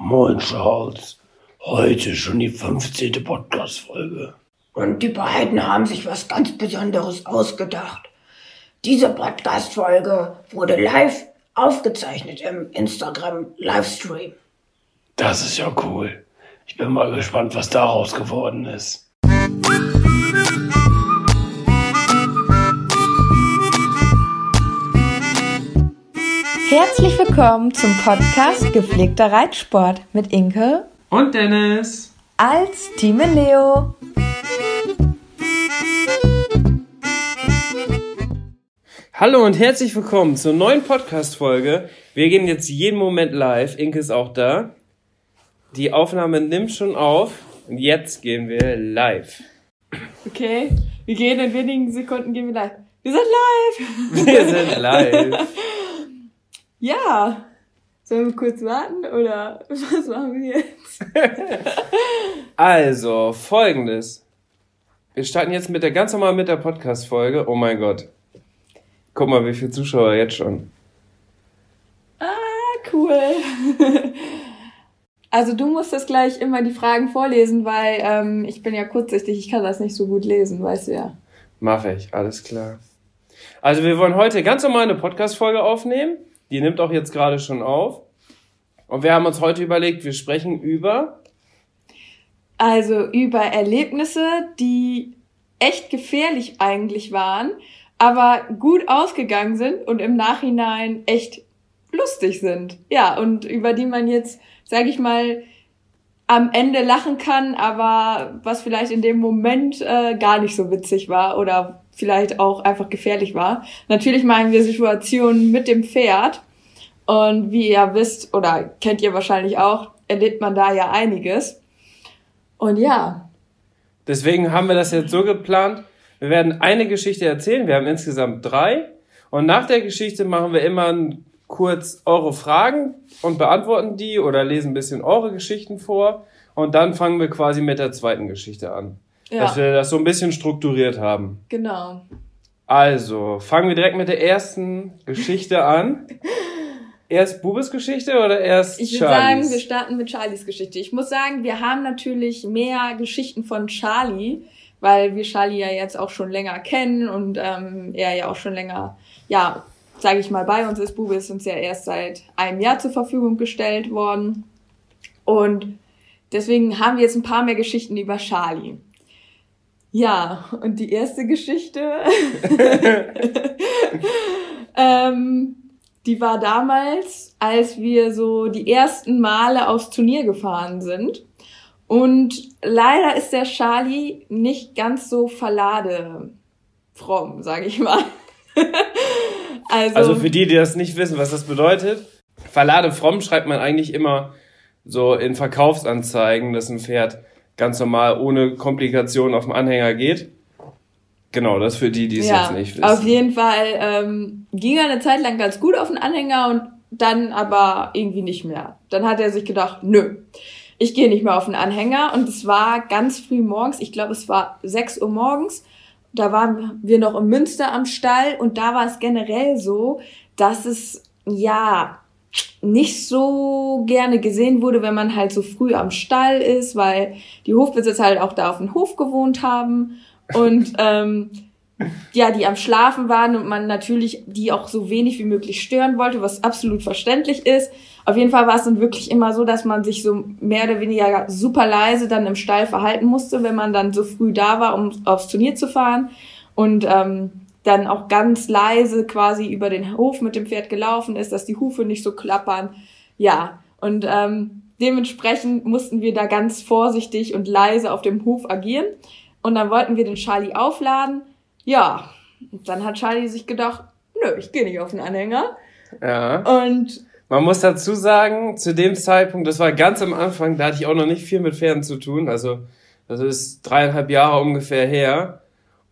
Moin Charles, heute schon die 15. Podcast-Folge. Und die beiden haben sich was ganz Besonderes ausgedacht. Diese Podcast-Folge wurde live aufgezeichnet im Instagram-Livestream. Das ist ja cool. Ich bin mal gespannt, was daraus geworden ist. Herzlich willkommen zum Podcast Gepflegter Reitsport mit Inke und Dennis als Team Leo. Hallo und herzlich willkommen zur neuen Podcast-Folge. Wir gehen jetzt jeden Moment live. Inke ist auch da. Die Aufnahme nimmt schon auf und jetzt gehen wir live. Okay, wir gehen in wenigen Sekunden gehen wir live. Wir sind live! Wir sind live. Ja. Sollen wir kurz warten oder was machen wir jetzt? also, folgendes. Wir starten jetzt mit der ganz normal mit der Podcast-Folge. Oh mein Gott. Guck mal, wie viele Zuschauer jetzt schon. Ah, cool. Also du musst das gleich immer die Fragen vorlesen, weil ähm, ich bin ja kurzsichtig, ich kann das nicht so gut lesen, weißt du ja. Mache ich, alles klar. Also wir wollen heute ganz normal eine Podcast-Folge aufnehmen. Die nimmt auch jetzt gerade schon auf. Und wir haben uns heute überlegt, wir sprechen über. Also über Erlebnisse, die echt gefährlich eigentlich waren, aber gut ausgegangen sind und im Nachhinein echt lustig sind. Ja, und über die man jetzt, sage ich mal, am Ende lachen kann, aber was vielleicht in dem Moment äh, gar nicht so witzig war oder vielleicht auch einfach gefährlich war. Natürlich machen wir Situationen mit dem Pferd. Und wie ihr wisst, oder kennt ihr wahrscheinlich auch, erlebt man da ja einiges. Und ja. Deswegen haben wir das jetzt so geplant. Wir werden eine Geschichte erzählen. Wir haben insgesamt drei. Und nach der Geschichte machen wir immer kurz eure Fragen und beantworten die oder lesen ein bisschen eure Geschichten vor. Und dann fangen wir quasi mit der zweiten Geschichte an. Ja. Dass wir das so ein bisschen strukturiert haben. Genau. Also, fangen wir direkt mit der ersten Geschichte an. Erst Bubes Geschichte oder erst Ich würde sagen, wir starten mit Charlies Geschichte. Ich muss sagen, wir haben natürlich mehr Geschichten von Charlie, weil wir Charlie ja jetzt auch schon länger kennen und ähm, er ja auch schon länger, ja, sage ich mal, bei uns ist. Bube ist uns ja erst seit einem Jahr zur Verfügung gestellt worden. Und deswegen haben wir jetzt ein paar mehr Geschichten über Charlie. Ja, und die erste Geschichte, ähm, die war damals, als wir so die ersten Male aufs Turnier gefahren sind. Und leider ist der Charlie nicht ganz so verlade fromm, sage ich mal. also, also für die, die das nicht wissen, was das bedeutet, verlade fromm schreibt man eigentlich immer so in Verkaufsanzeigen, dass ein Pferd ganz normal ohne Komplikationen auf dem Anhänger geht. Genau, das für die, die es ja, jetzt nicht wissen. Auf jeden Fall ähm, ging er eine Zeit lang ganz gut auf den Anhänger und dann aber irgendwie nicht mehr. Dann hat er sich gedacht, nö, ich gehe nicht mehr auf den Anhänger. Und es war ganz früh morgens, ich glaube, es war 6 Uhr morgens. Da waren wir noch in Münster am Stall und da war es generell so, dass es ja nicht so gerne gesehen wurde, wenn man halt so früh am Stall ist, weil die Hofbesitzer halt auch da auf dem Hof gewohnt haben und ähm, ja, die am Schlafen waren und man natürlich die auch so wenig wie möglich stören wollte, was absolut verständlich ist. Auf jeden Fall war es dann wirklich immer so, dass man sich so mehr oder weniger super leise dann im Stall verhalten musste, wenn man dann so früh da war, um aufs Turnier zu fahren. Und ähm, dann auch ganz leise quasi über den Hof mit dem Pferd gelaufen ist, dass die Hufe nicht so klappern. Ja, und ähm, dementsprechend mussten wir da ganz vorsichtig und leise auf dem Hof agieren. Und dann wollten wir den Charlie aufladen. Ja, dann hat Charlie sich gedacht, nö, ich gehe nicht auf den Anhänger. Ja. Und Man muss dazu sagen, zu dem Zeitpunkt, das war ganz am Anfang, da hatte ich auch noch nicht viel mit Pferden zu tun. Also, das ist dreieinhalb Jahre ungefähr her.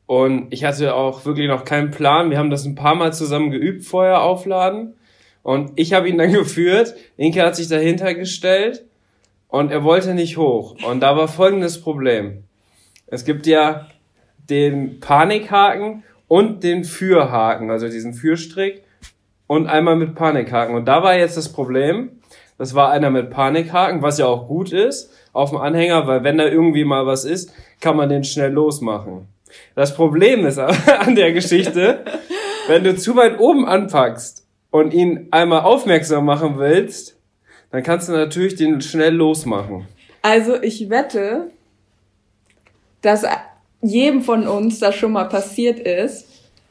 Und ich hatte auch wirklich noch keinen Plan. Wir haben das ein paar Mal zusammen geübt, vorher aufladen. Und ich habe ihn dann geführt. Inke hat sich dahinter gestellt und er wollte nicht hoch. Und da war folgendes Problem. Es gibt ja den Panikhaken und den Fürhaken, also diesen Fürstrick und einmal mit Panikhaken. Und da war jetzt das Problem, das war einer mit Panikhaken, was ja auch gut ist auf dem Anhänger, weil wenn da irgendwie mal was ist, kann man den schnell losmachen. Das Problem ist aber an der Geschichte, wenn du zu weit oben anpackst und ihn einmal aufmerksam machen willst, dann kannst du natürlich den schnell losmachen. Also ich wette, dass jedem von uns das schon mal passiert ist,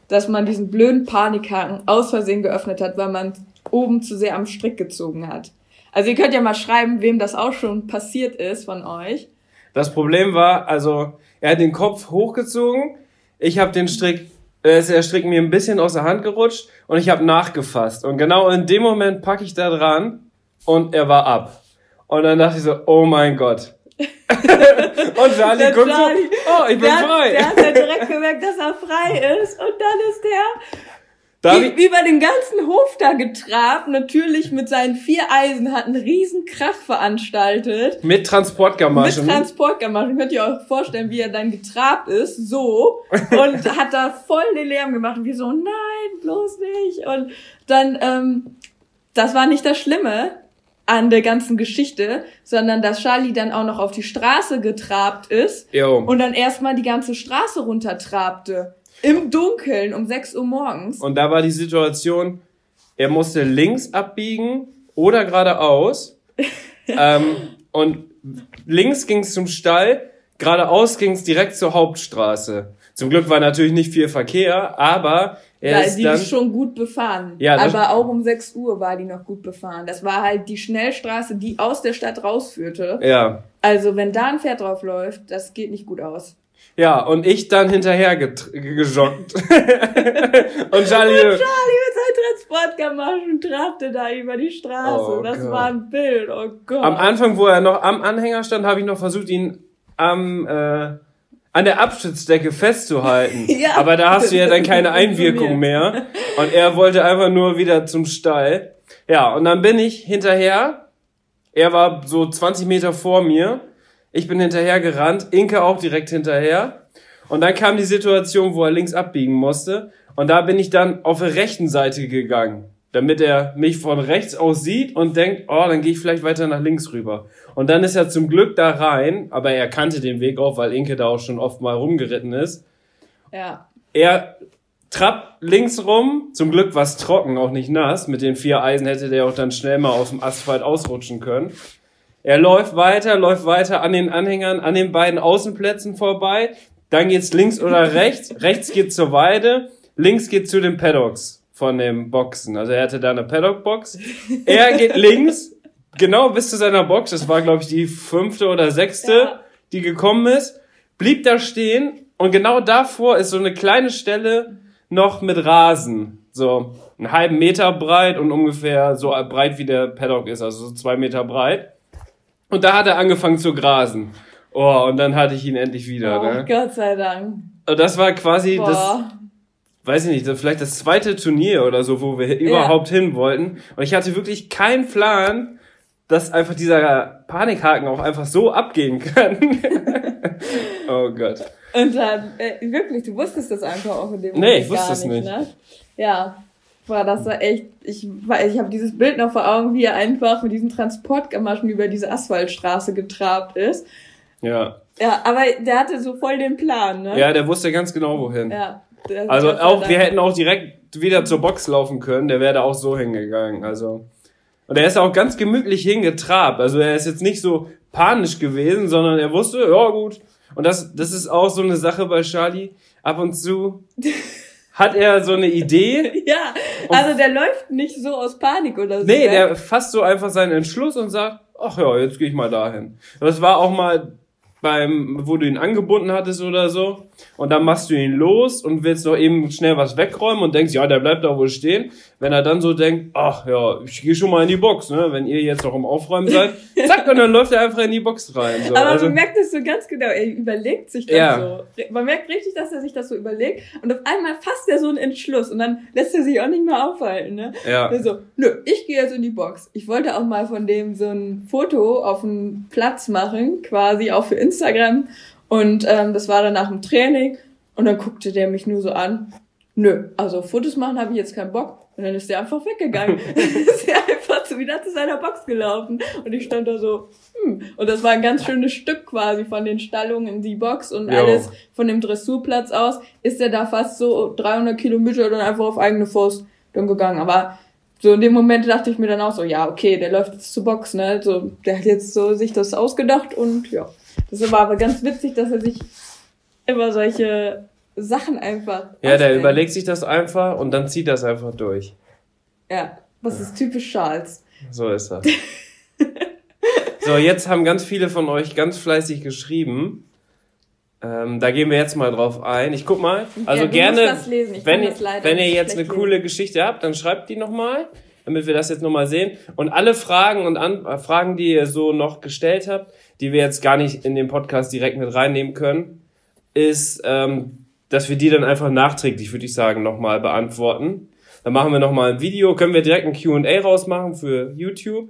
dass man diesen blöden Panikhaken aus Versehen geöffnet hat, weil man oben zu sehr am Strick gezogen hat. Also ihr könnt ja mal schreiben, wem das auch schon passiert ist von euch. Das Problem war, also er hat den Kopf hochgezogen, ich habe den Strick, äh, ist der Strick mir ein bisschen aus der Hand gerutscht und ich habe nachgefasst. Und genau in dem Moment packe ich da dran und er war ab. Und dann dachte ich so, oh mein Gott. und Charlie guckt so, oh, ich bin der, frei. Der hat ja direkt gemerkt, dass er frei ist. Und dann ist der Ü- ich, über den ganzen Hof da getrabt. Natürlich mit seinen vier Eisen hat einen riesen Krach veranstaltet. mit Mit Transportgamaschen. Transportgamaschen. Könnt ihr euch vorstellen, wie er dann getrabt ist, so. Und hat da voll den Lärm gemacht. Und wir so, nein, bloß nicht. Und dann, ähm, das war nicht das Schlimme an der ganzen Geschichte, sondern dass Charlie dann auch noch auf die Straße getrabt ist Jo. und dann erstmal die ganze Straße runtertrabte. Im Dunkeln um 6 Uhr morgens. Und da war die Situation, er musste links abbiegen oder geradeaus. ähm, und links ging es zum Stall, geradeaus ging es direkt zur Hauptstraße. Zum Glück war natürlich nicht viel Verkehr, aber er Ja, ist die dann. ist schon gut befahren. Ja, aber auch um 6 Uhr war die noch gut befahren. Das war halt die Schnellstraße, die aus der Stadt rausführte. ja. Also wenn da ein Pferd drauf läuft, das geht nicht gut aus. Ja, und ich dann hinterher gejoggt. und Charlie. Charlie mit seinen Transportgamaschen trabte da über die Straße. Oh das Gott. war ein Bild. Oh Gott. Am Anfang, wo er noch am Anhänger stand, habe ich noch versucht, ihn am äh, an der Abstützdecke festzuhalten. Ja. Aber da hast du ja dann keine Einwirkung mehr. Und er wollte einfach nur wieder zum Stall. Ja, und dann bin ich hinterher. Er war so 20 Meter vor mir. Ich bin hinterher gerannt. Inke auch direkt hinterher. Und dann kam die Situation, wo er links abbiegen musste. Und da bin ich dann auf der rechten Seite gegangen, damit er mich von rechts aus sieht und denkt, oh, dann gehe ich vielleicht weiter nach links rüber. Und dann ist er zum Glück da rein, aber er kannte den Weg auch, weil Inke da auch schon oft mal rumgeritten ist. ja. Er trappt links rum, zum Glück war es trocken, auch nicht nass. Mit den vier Eisen hätte der auch dann schnell mal auf dem Asphalt ausrutschen können. Er läuft weiter, läuft weiter an den Anhängern, an den beiden Außenplätzen vorbei. Dann geht's links oder rechts. rechts geht zur Weide, links geht zu den Paddocks von dem Boxen. Also er hatte da eine Paddock-Box. Er geht links, genau bis zu seiner Box. Das war, glaube ich, die fünfte oder sechste, Ja. die gekommen ist. Blieb da stehen und genau davor ist so eine kleine Stelle noch mit Rasen. So einen halben Meter breit und ungefähr so breit wie der Paddock ist, also so zwei Meter breit. Und da hat er angefangen zu grasen. Oh, und dann hatte ich ihn endlich wieder. Oh, ne? Gott sei Dank. Und das war quasi das, Boah. weiß ich nicht, das- vielleicht das zweite Turnier oder so, wo wir überhaupt hin wollten. Und ich hatte wirklich keinen Plan, dass einfach dieser Panikhaken auch einfach so abgehen kann. oh Gott. Und dann, äh, wirklich, du wusstest das einfach auch in dem Nee, Moment ich wusste gar es nicht. Ne? Ja, war das war echt, ich, ich habe dieses Bild noch vor Augen, wie er einfach mit diesen Transportgamaschen über diese Asphaltstraße getrabt ist. Ja. Ja, aber der hatte so voll den Plan, ne? Ja, der wusste ganz genau wohin. Ja. Also auch, wir hätten auch direkt wieder zur Box laufen können, der wäre da auch so hingegangen. Also. Und er ist auch ganz gemütlich hingetrabt. Also er ist jetzt nicht so panisch gewesen, sondern er wusste, ja gut. Und das, das ist auch so eine Sache bei Charlie. Ab und zu hat er so eine Idee. Ja, also der läuft nicht so aus Panik oder so. Nee, gell? der fasst so einfach seinen Entschluss und sagt, ach ja, jetzt gehe ich mal dahin. Das war auch mal beim, wo du ihn angebunden hattest oder so. Und dann machst du ihn los und willst noch eben schnell was wegräumen und denkst, ja, der bleibt da wohl stehen. Wenn er dann so denkt, ach ja, ich gehe schon mal in die Box, ne? Wenn ihr jetzt noch im Aufräumen seid, zack, und dann läuft er einfach in die Box rein. So. Aber also, man merkt es so ganz genau, er überlegt sich das Ja. so. Man merkt richtig, dass er sich das so überlegt und auf einmal fasst er so einen Entschluss und dann lässt er sich auch nicht mehr aufhalten, ne? ja. Also, nö, ich gehe jetzt in die Box. Ich wollte auch mal von dem so ein Foto auf dem Platz machen, quasi auch für Instagram. Und ähm, das war dann nach dem Training. Und dann guckte der mich nur so an. Nö, also Fotos machen habe ich jetzt keinen Bock. Und dann ist der einfach weggegangen. ist er einfach so wieder zu seiner Box gelaufen. Und ich stand da so, hm. Und das war ein ganz schönes Stück quasi von den Stallungen in die Box und Jo. alles von dem Dressurplatz aus. Ist er da fast so 300 Kilometer dann einfach auf eigene Faust dann gegangen. Aber so in dem Moment dachte ich mir dann auch so, ja, okay, der läuft jetzt zur Box, ne? So, der hat jetzt so sich das ausgedacht und ja. Das war aber ganz witzig, dass er sich immer solche Sachen einfach. Ja, der ausdenkt. überlegt sich das einfach und dann zieht das einfach durch. Ja, das ist typisch Charles. So ist das. so, jetzt haben ganz viele von euch ganz fleißig geschrieben. Ähm, da gehen wir jetzt mal drauf ein. Ich guck mal. Also Ja, gerne, musst das lesen. Ich wenn, ihr- wenn ihr jetzt eine schlecht coole Geschichte habt, dann schreibt die nochmal, damit wir das jetzt nochmal sehen. Und alle Fragen und an, Fragen, die ihr so noch gestellt habt, die wir jetzt gar nicht in den Podcast direkt mit reinnehmen können, ist, ähm, dass wir die dann einfach nachträglich, würde ich sagen, nochmal beantworten. Dann machen wir nochmal ein Video, können wir direkt ein Q&A rausmachen für YouTube.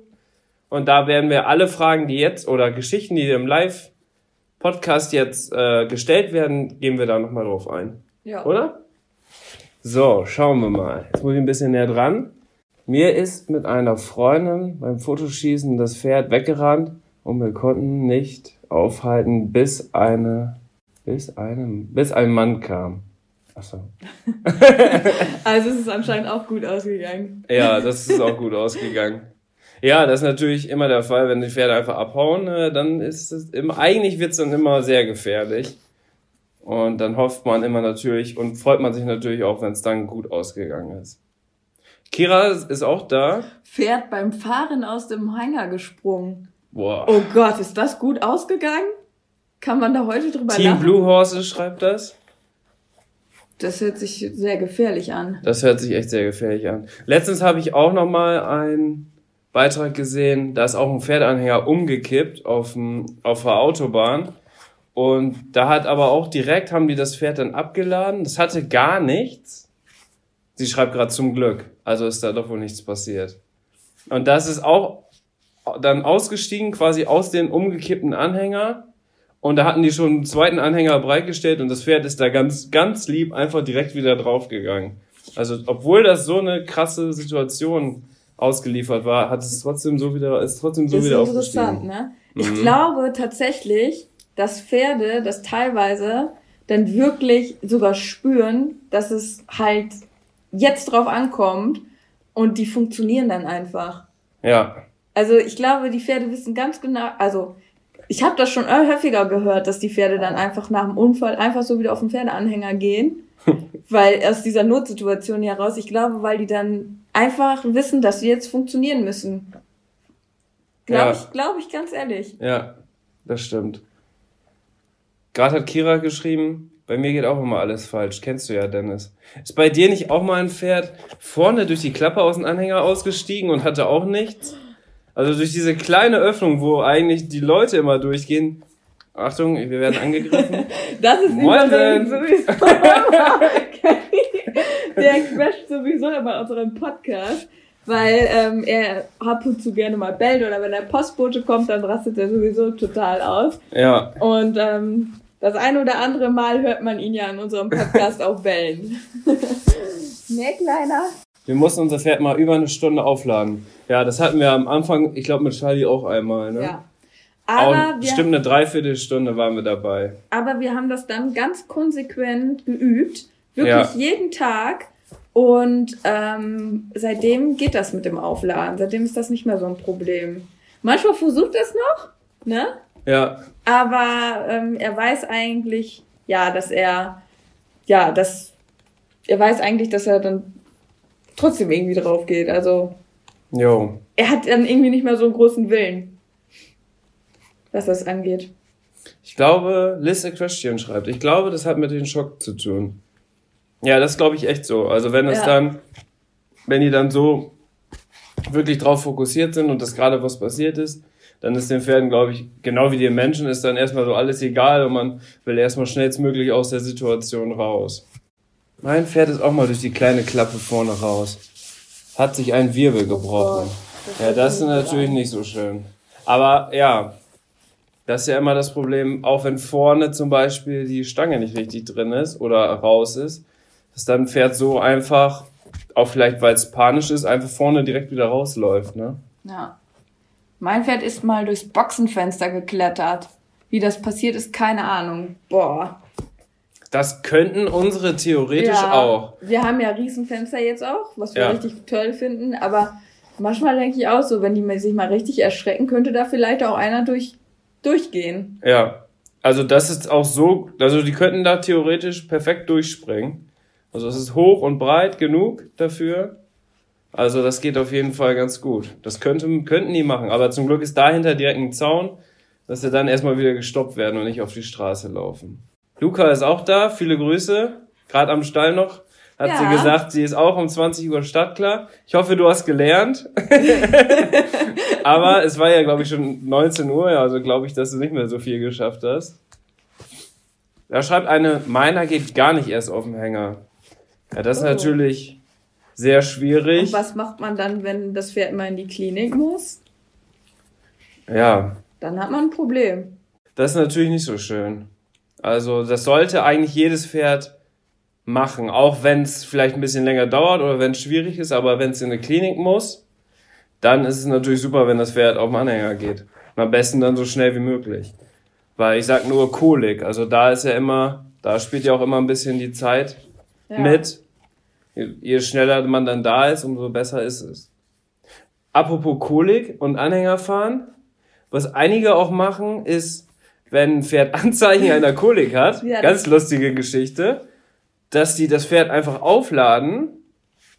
Und da werden wir alle Fragen, die jetzt, oder Geschichten, die im Live-Podcast jetzt äh, gestellt werden, gehen wir da nochmal drauf ein. Ja. Oder? So, schauen wir mal. Jetzt muss ich ein bisschen näher dran. Mir ist mit einer Freundin beim Fotoschießen das Pferd weggerannt und wir konnten nicht aufhalten, bis eine, bis einem, bis ein Mann kam. Achso. Also es ist anscheinend auch gut ausgegangen. Ja, das ist auch gut ausgegangen. Ja, das ist natürlich immer der Fall, wenn die Pferde einfach abhauen, äh, dann ist es immer, eigentlich wird's dann immer sehr gefährlich. Und dann hofft man immer natürlich und freut man sich natürlich auch, wenn es dann gut ausgegangen ist. Kira ist auch da. Pferd beim Fahren aus dem Hänger gesprungen. Boah. Oh Gott, ist das gut ausgegangen? Kann man da heute drüber Team lachen? Blue Horses schreibt das. Das hört sich sehr gefährlich an. Das hört sich echt sehr gefährlich an. Letztens habe ich auch noch mal einen Beitrag gesehen, da ist auch ein Pferdeanhänger umgekippt auf, dem, auf der Autobahn. Und da hat aber auch direkt, haben die das Pferd dann abgeladen. Das hatte gar nichts. Sie schreibt gerade zum Glück. Also ist da doch wohl nichts passiert. Und das ist auch dann ausgestiegen quasi aus den umgekippten Anhänger. Und da hatten die schon einen zweiten Anhänger bereitgestellt und das Pferd ist da ganz, ganz lieb einfach direkt wieder draufgegangen. Also, obwohl das so eine krasse Situation ausgeliefert war, hat es trotzdem so wieder, ist trotzdem so das ist wieder interessant, aufgestiegen. ne? Ich Mhm. glaube tatsächlich, dass Pferde das teilweise dann wirklich sogar spüren, dass es halt jetzt drauf ankommt und die funktionieren dann einfach. Ja, Also ich glaube, die Pferde wissen ganz genau, also ich habe das schon häufiger gehört, dass die Pferde dann einfach nach dem Unfall einfach so wieder auf den Pferdeanhänger gehen, weil aus dieser Notsituation heraus, ich glaube, weil die dann einfach wissen, dass sie jetzt funktionieren müssen. Glaube Ja. ich, glaube ich ganz ehrlich. ja, das stimmt. Gerade hat Kira geschrieben, bei mir geht auch immer alles falsch. Kennst du ja, Dennis. Ist bei dir nicht auch mal ein Pferd vorne durch die Klappe aus dem Anhänger ausgestiegen und hatte auch nichts? Also durch diese kleine Öffnung, wo eigentlich die Leute immer durchgehen. Achtung, wir werden angegriffen. Das ist Moin, sowieso. Der crasht sowieso immer unseren Podcast, weil ähm, er ab und zu gerne mal bellt oder wenn der Postbote kommt, dann rastet er sowieso total aus. ja, Und ähm, das ein oder andere Mal hört man ihn ja in unserem Podcast auch bellen. ne, Kleiner? Wir mussten unser Pferd mal über eine Stunde aufladen. Ja, das hatten wir am Anfang, ich glaube mit Charlie auch einmal. Ne? Ja. Aber auch bestimmt eine Dreiviertelstunde waren wir dabei. aber wir haben das dann ganz konsequent geübt. Wirklich Ja. jeden Tag. Und ähm, seitdem geht das mit dem Aufladen. Seitdem ist das nicht mehr so ein Problem. Manchmal versucht er es noch, ne? Ja, Aber ähm, er weiß eigentlich, ja, dass er, ja, dass er weiß eigentlich, dass er dann trotzdem irgendwie drauf geht. Also jo. er hat dann irgendwie nicht mehr so einen großen Willen, was das angeht. Ich glaube, Liz Question schreibt. Ich glaube, das hat mit dem Schock zu tun. Ja, das glaube ich echt so. Also wenn es Ja. dann, wenn die dann so wirklich drauf fokussiert sind und das gerade was passiert ist, dann ist den Pferden, glaube ich, genau wie den Menschen, ist dann erstmal so alles egal und man will erstmal schnellstmöglich aus der Situation raus. Mein Pferd ist auch mal durch die kleine Klappe vorne raus. Hat sich ein Wirbel gebrochen. Ja, das ist natürlich nicht so schön. Aber ja, das ist ja immer das Problem, auch wenn vorne zum Beispiel die Stange nicht richtig drin ist oder raus ist, dass dann ein Pferd so einfach, auch vielleicht weil es panisch ist, einfach vorne direkt wieder rausläuft, ne? Ja. Mein Pferd ist mal durchs Boxenfenster geklettert. Wie das passiert ist, keine Ahnung. Boah. Das könnten unsere theoretisch auch. Wir haben ja Riesenfenster jetzt auch, was wir Ja. richtig toll finden. Aber manchmal denke ich auch so, wenn die mal- sich mal richtig erschrecken, könnte da vielleicht auch einer durch, durchgehen. Ja. Also das ist auch so, also die könnten da theoretisch perfekt durchspringen. Also es ist hoch und breit genug dafür. Also das geht auf jeden Fall ganz gut. Das könnte, könnten die machen. Aber zum Glück ist dahinter direkt ein Zaun, dass sie dann erstmal wieder gestoppt werden und nicht auf die Straße laufen. Luca ist auch da. Viele Grüße. Gerade am Stall noch. Hat Ja. sie gesagt, sie ist auch um 20 Uhr startklar. Ich hoffe, du hast gelernt. Aber es war ja, glaube ich, schon 19 Uhr, also glaube ich, dass du nicht mehr so viel geschafft hast. Da schreibt eine, meiner geht gar nicht erst auf den Hänger. Ja, das ist Oh. natürlich sehr schwierig. Und was macht man dann, wenn das Pferd mal in die Klinik muss? Ja, Dann hat man ein Problem. das ist natürlich nicht so schön. Also das sollte eigentlich jedes Pferd machen, auch wenn es vielleicht ein bisschen länger dauert oder wenn es schwierig ist, aber wenn es in eine Klinik muss, dann ist es natürlich super, wenn das Pferd auf den Anhänger geht. Und am besten dann so schnell wie möglich. Weil ich sag nur Kolik, also da ist ja immer, da spielt ja auch immer ein bisschen die Zeit Ja. mit. Je, je schneller man dann da ist, umso besser ist es. Apropos Kolik und Anhängerfahren, was einige auch machen, ist, wenn ein Pferd Anzeichen einer Kolik hat, Ja, ganz lustige Geschichte, dass die das Pferd einfach aufladen,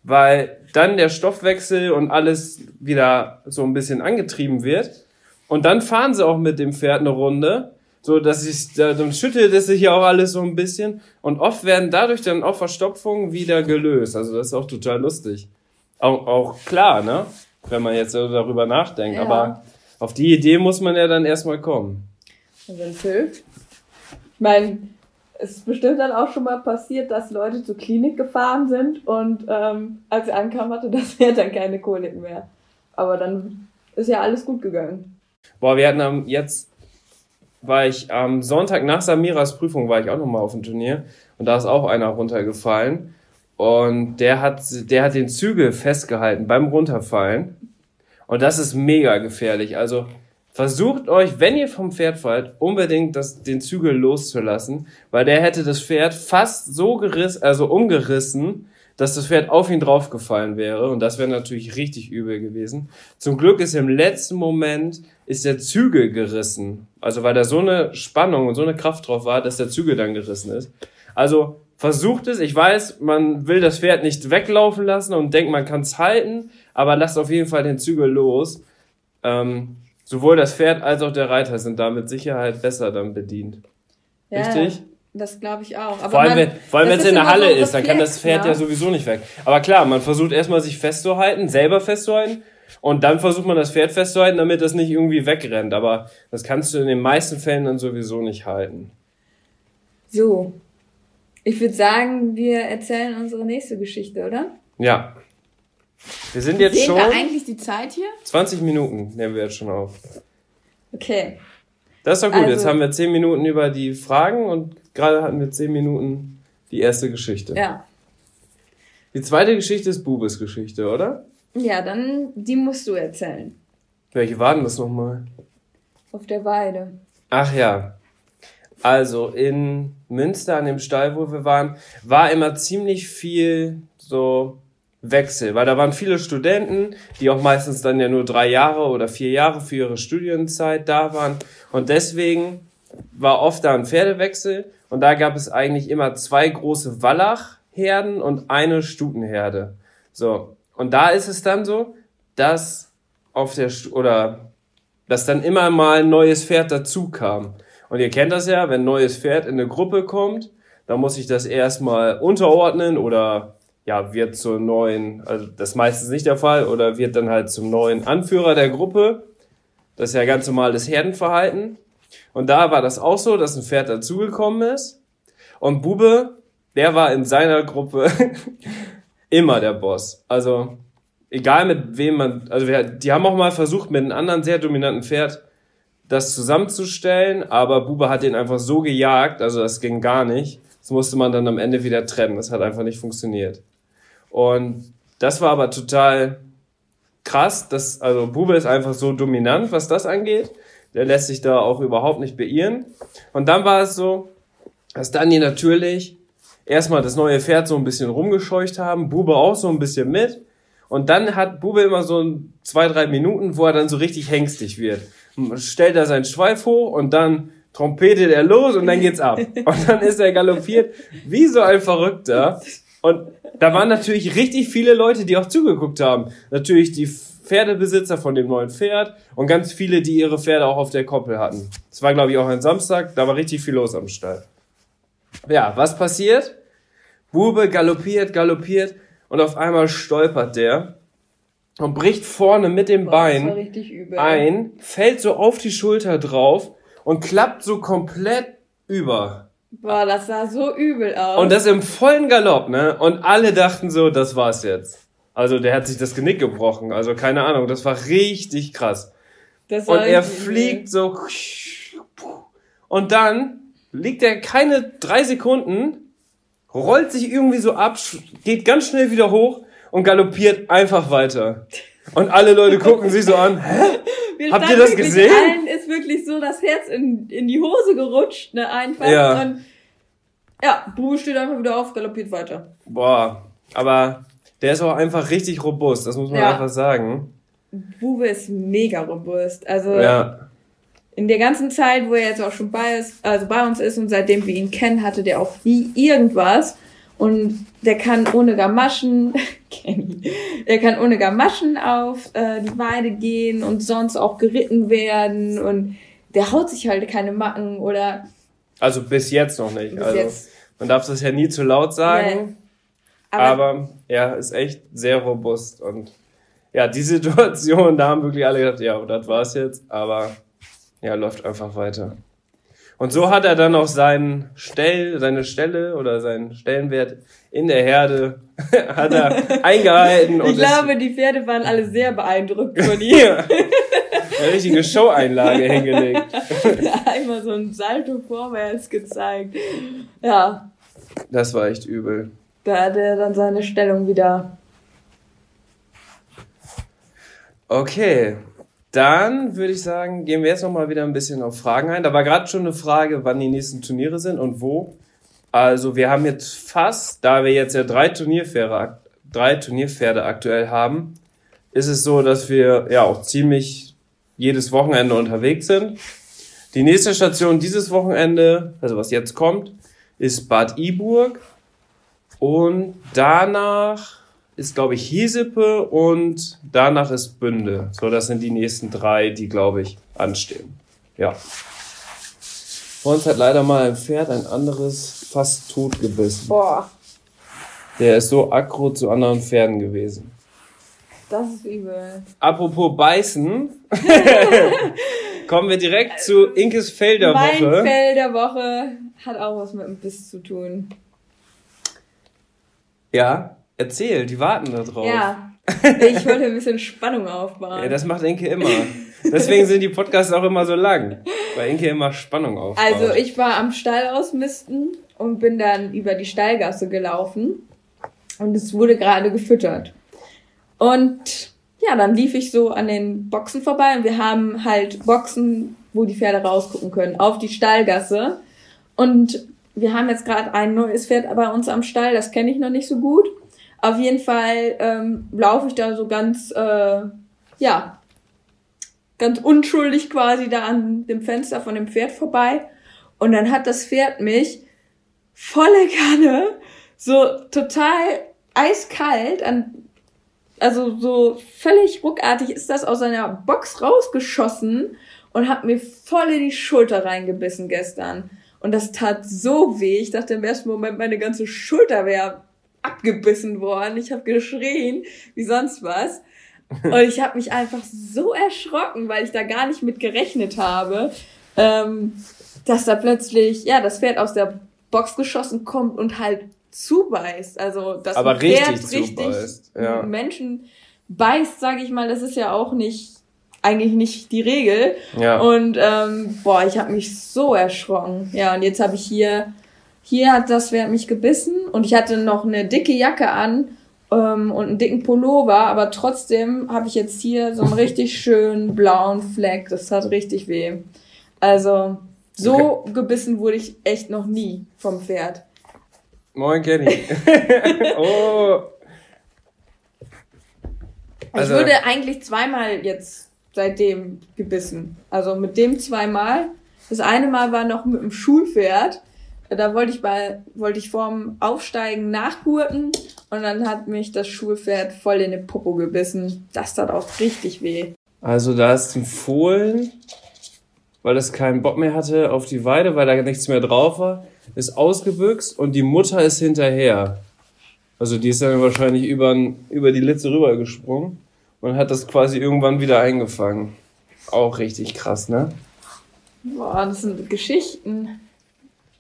weil dann der Stoffwechsel und alles wieder so ein bisschen angetrieben wird. Und dann fahren sie auch mit dem Pferd eine Runde, so dass sich, da- dann schüttelt es sich ja auch alles so ein bisschen. Und oft werden dadurch dann auch Verstopfungen wieder gelöst. Also das ist auch total lustig. Auch, auch klar, ne? Wenn man jetzt darüber nachdenkt. Ja. Aber auf die Idee muss man ja dann erstmal kommen. Wenn es hilft. Ich meine, es ist bestimmt dann auch schon mal passiert, dass Leute zur Klinik gefahren sind und ähm, als sie ankamen, hatte das Pferd dann keine Kolik mehr. Aber dann ist ja alles gut gegangen. Boah, wir hatten am, jetzt war ich am Sonntag nach Samiras Prüfung war ich auch nochmal auf dem Turnier und da ist auch einer runtergefallen und der hat, der hat den Zügel festgehalten beim Runterfallen und das ist mega gefährlich. Also versucht euch, wenn ihr vom Pferd fallt, unbedingt das, den Zügel loszulassen, weil der hätte das Pferd fast so gerissen, also umgerissen, dass das Pferd auf ihn draufgefallen wäre und das wäre natürlich richtig übel gewesen. Zum Glück ist im letzten Moment ist der Zügel gerissen. Also weil da so eine Spannung und so eine Kraft drauf war, dass der Zügel dann gerissen ist. Also versucht es. Ich weiß, man will das Pferd nicht weglaufen lassen und denkt, man kann es halten, aber lasst auf jeden Fall den Zügel los. Ähm, sowohl das Pferd als auch der Reiter sind da mit Sicherheit besser dann bedient. Richtig? Das glaube ich auch. Aber Vor allem, man- wenn, vor allem wenn es in der Halle so ist, dann kann das Pferd ja ne? sowieso nicht weg. Aber klar, man versucht erstmal sich festzuhalten, selber festzuhalten und dann versucht man das Pferd festzuhalten, damit das nicht irgendwie wegrennt. Aber das kannst du in den meisten Fällen dann sowieso nicht halten. So. Ich würde sagen, wir erzählen unsere nächste Geschichte, oder? Ja. Wir sind jetzt Sehen schon wir eigentlich die Zeit hier? 20 Minuten, nehmen wir jetzt schon auf. Okay. Das ist doch gut. Also- jetzt haben wir 10 Minuten über die Fragen und gerade hatten wir 10 Minuten die erste Geschichte. Ja. Die zweite Geschichte ist Bubes Geschichte, oder? Ja, dann, die musst du erzählen. Welche waren das nochmal? Auf der Weide. Ach ja. Also in Münster an dem Stall, wo wir waren, war immer ziemlich viel so Wechsel, weil da waren viele Studenten, die auch meistens dann ja nur drei Jahre oder vier Jahre für ihre Studienzeit da waren. Und deswegen war oft da ein Pferdewechsel und da gab es eigentlich immer zwei große Wallachherden und eine Stutenherde. So. Und da ist es dann so, dass auf der, oder dass dann immer mal ein neues Pferd dazu kam. Und ihr kennt das ja, wenn ein neues Pferd in eine Gruppe kommt, dann muss ich das erstmal unterordnen oder ja, wird zur neuen, also das ist meistens nicht der Fall, oder wird dann halt zum neuen Anführer der Gruppe. Das ist ja ganz normales Herdenverhalten. Und da war das auch so, dass ein Pferd dazugekommen ist. Und Bube, der war in seiner Gruppe immer der Boss. Also, egal mit wem man, also wir, die haben auch mal versucht, mit einem anderen sehr dominanten Pferd das zusammenzustellen, aber Bube hat den einfach so gejagt, also das ging gar nicht. Das musste man dann am Ende wieder trennen. Das hat einfach nicht funktioniert. Und das war aber total krass. dass, also Bube ist einfach so dominant, was das angeht. Der lässt sich da auch überhaupt nicht beirren. Und dann war es so, dass Dani natürlich erstmal das neue Pferd so ein bisschen rumgescheucht haben, Bube auch so ein bisschen mit. Und dann hat Bube immer so zwei, drei Minuten, wo er dann so richtig hängstig wird. Stellt er seinen Schweif hoch und dann trompetet er los und dann geht's ab. Und dann ist er galoppiert wie so ein Verrückter. Und da waren natürlich richtig viele Leute, die auch zugeguckt haben. Natürlich die Pferdebesitzer von dem neuen Pferd und ganz viele, die ihre Pferde auch auf der Koppel hatten. Es war, glaube ich, auch ein Samstag, da war richtig viel los am Stall. Ja, was passiert? Bube galoppiert, galoppiert und auf einmal stolpert der und bricht vorne mit dem Boah, Bein ein, fällt so auf die Schulter drauf und klappt so komplett über. Boah, das sah so übel aus. Und das im vollen Galopp, ne? Und alle dachten so, das war's jetzt. Also der hat sich das Genick gebrochen. Also keine Ahnung, das war richtig krass. das war Und er fliegt so. Und dann liegt er keine drei Sekunden, rollt sich irgendwie so ab, geht ganz schnell wieder hoch und galoppiert einfach weiter. Und alle Leute gucken sich so an. Hä? Wir Habt ihr das gesehen? Allen ist wirklich so das Herz in, in die Hose gerutscht, ne, einfach. Ja. Und ja, Bube steht einfach wieder auf, galoppiert weiter. Boah, aber der ist auch einfach richtig robust, das muss man Ja. einfach sagen. Bube ist mega robust. Also Ja. in der ganzen Zeit, wo er jetzt auch schon bei ist, also bei uns ist und seitdem wir ihn kennen, hatte der auch nie irgendwas. Und der kann ohne Gamaschen, Kenny, der kann ohne Gamaschen auf äh, die Weide gehen und sonst auch geritten werden und der haut sich halt keine Macken oder Also bis jetzt noch nicht. also jetzt. man darf das ja nie zu laut sagen. Nee. Aber, Aber, er ist echt sehr robust und ja, die Situation, da haben wirklich alle gedacht, ja, das war's jetzt, aber ja, läuft einfach weiter. Und so hat er dann auch seinen Stell, seine Stelle oder seinen Stellenwert in der Herde hat er eingehalten und ich glaube, die Pferde waren alle sehr beeindruckt von ihm. hier eine richtige Show-Einlage hingelegt. Einmal so ein Salto vorwärts gezeigt. Ja, Das war echt übel. da hat er dann seine Stellung wieder. Okay, dann würde ich sagen, gehen wir jetzt noch mal wieder ein bisschen auf Fragen ein. Da war gerade schon eine Frage, wann die nächsten Turniere sind und wo. Also wir haben jetzt fast, da wir jetzt ja drei Turnierpferde, drei Turnierpferde aktuell haben, ist es so, dass wir ja auch ziemlich jedes Wochenende unterwegs sind. Die nächste Station dieses Wochenende, also was jetzt kommt, ist Bad Iburg. Und danach ist, glaube ich, Hiesepe und danach ist Bünde. So, das sind die nächsten drei, die, glaube ich, anstehen. Ja. Vor uns hat leider mal ein Pferd ein anderes fast tot gebissen. Boah, Der ist so aggro zu anderen Pferden gewesen. das ist übel. Apropos beißen, kommen wir direkt zu Inkes Felder Mein Woche. Fell der Woche hat auch was mit dem Biss zu tun. Ja, erzähl, die warten da drauf. Ja, ich wollte ein bisschen Spannung aufbauen. Ja, das macht Inke immer. Deswegen sind die Podcasts auch immer so lang. Weil Inke immer Spannung aufbaut. Also ich war am Stall ausmisten und bin dann über die Stallgasse gelaufen und es wurde gerade gefüttert. Und ja, dann lief ich so an den Boxen vorbei und wir haben halt Boxen, wo die Pferde rausgucken können, auf die Stallgasse. Und wir haben jetzt gerade ein neues Pferd bei uns am Stall, das kenne ich noch nicht so gut. Auf jeden Fall ähm, laufe ich da so ganz, äh, ja, ganz unschuldig quasi da an dem Fenster von dem Pferd vorbei. Und dann hat das Pferd mich volle Kanne, so total eiskalt, an, also so völlig ruckartig ist das aus seiner Box rausgeschossen und habe mir voll in die Schulter reingebissen gestern. Und das tat so weh. Ich dachte im ersten Moment, meine ganze Schulter wäre abgebissen worden. Ich habe geschrien wie sonst was. Und ich habe mich einfach so erschrocken, weil ich da gar nicht mit gerechnet habe, ähm, dass da plötzlich, ja, das Pferd aus der Box geschossen kommt und halt zubeißt. Also, ein Pferd richtig zubeißt, ja. Menschen beißt, sage ich mal, das ist ja auch nicht eigentlich nicht die Regel. Ja. Und ähm, boah, ich habe mich so erschrocken. Ja, und jetzt habe ich hier, hier hat das Pferd mich gebissen und ich hatte noch eine dicke Jacke an ähm, und einen dicken Pullover, aber trotzdem habe ich jetzt hier so einen richtig schönen blauen Fleck. Das tat richtig weh. Also so gebissen wurde ich echt noch nie vom Pferd. Moin, Kenny. oh. Also- ich wurde eigentlich zweimal jetzt seitdem gebissen. Also mit dem zweimal. Das eine Mal war noch mit dem Schulpferd. Da wollte ich bei, wollte ich vorm Aufsteigen nachgurten und dann hat mich das Schulpferd voll in den Popo gebissen. Das tat auch richtig weh. Also da ist ein Fohlen, weil es keinen Bock mehr hatte auf die Weide, weil da nichts mehr drauf war, ist ausgebüxt und die Mutter ist hinterher. Also die ist dann wahrscheinlich über, über die Litze rübergesprungen und hat das quasi irgendwann wieder eingefangen. Auch richtig krass, ne? Boah, das sind Geschichten.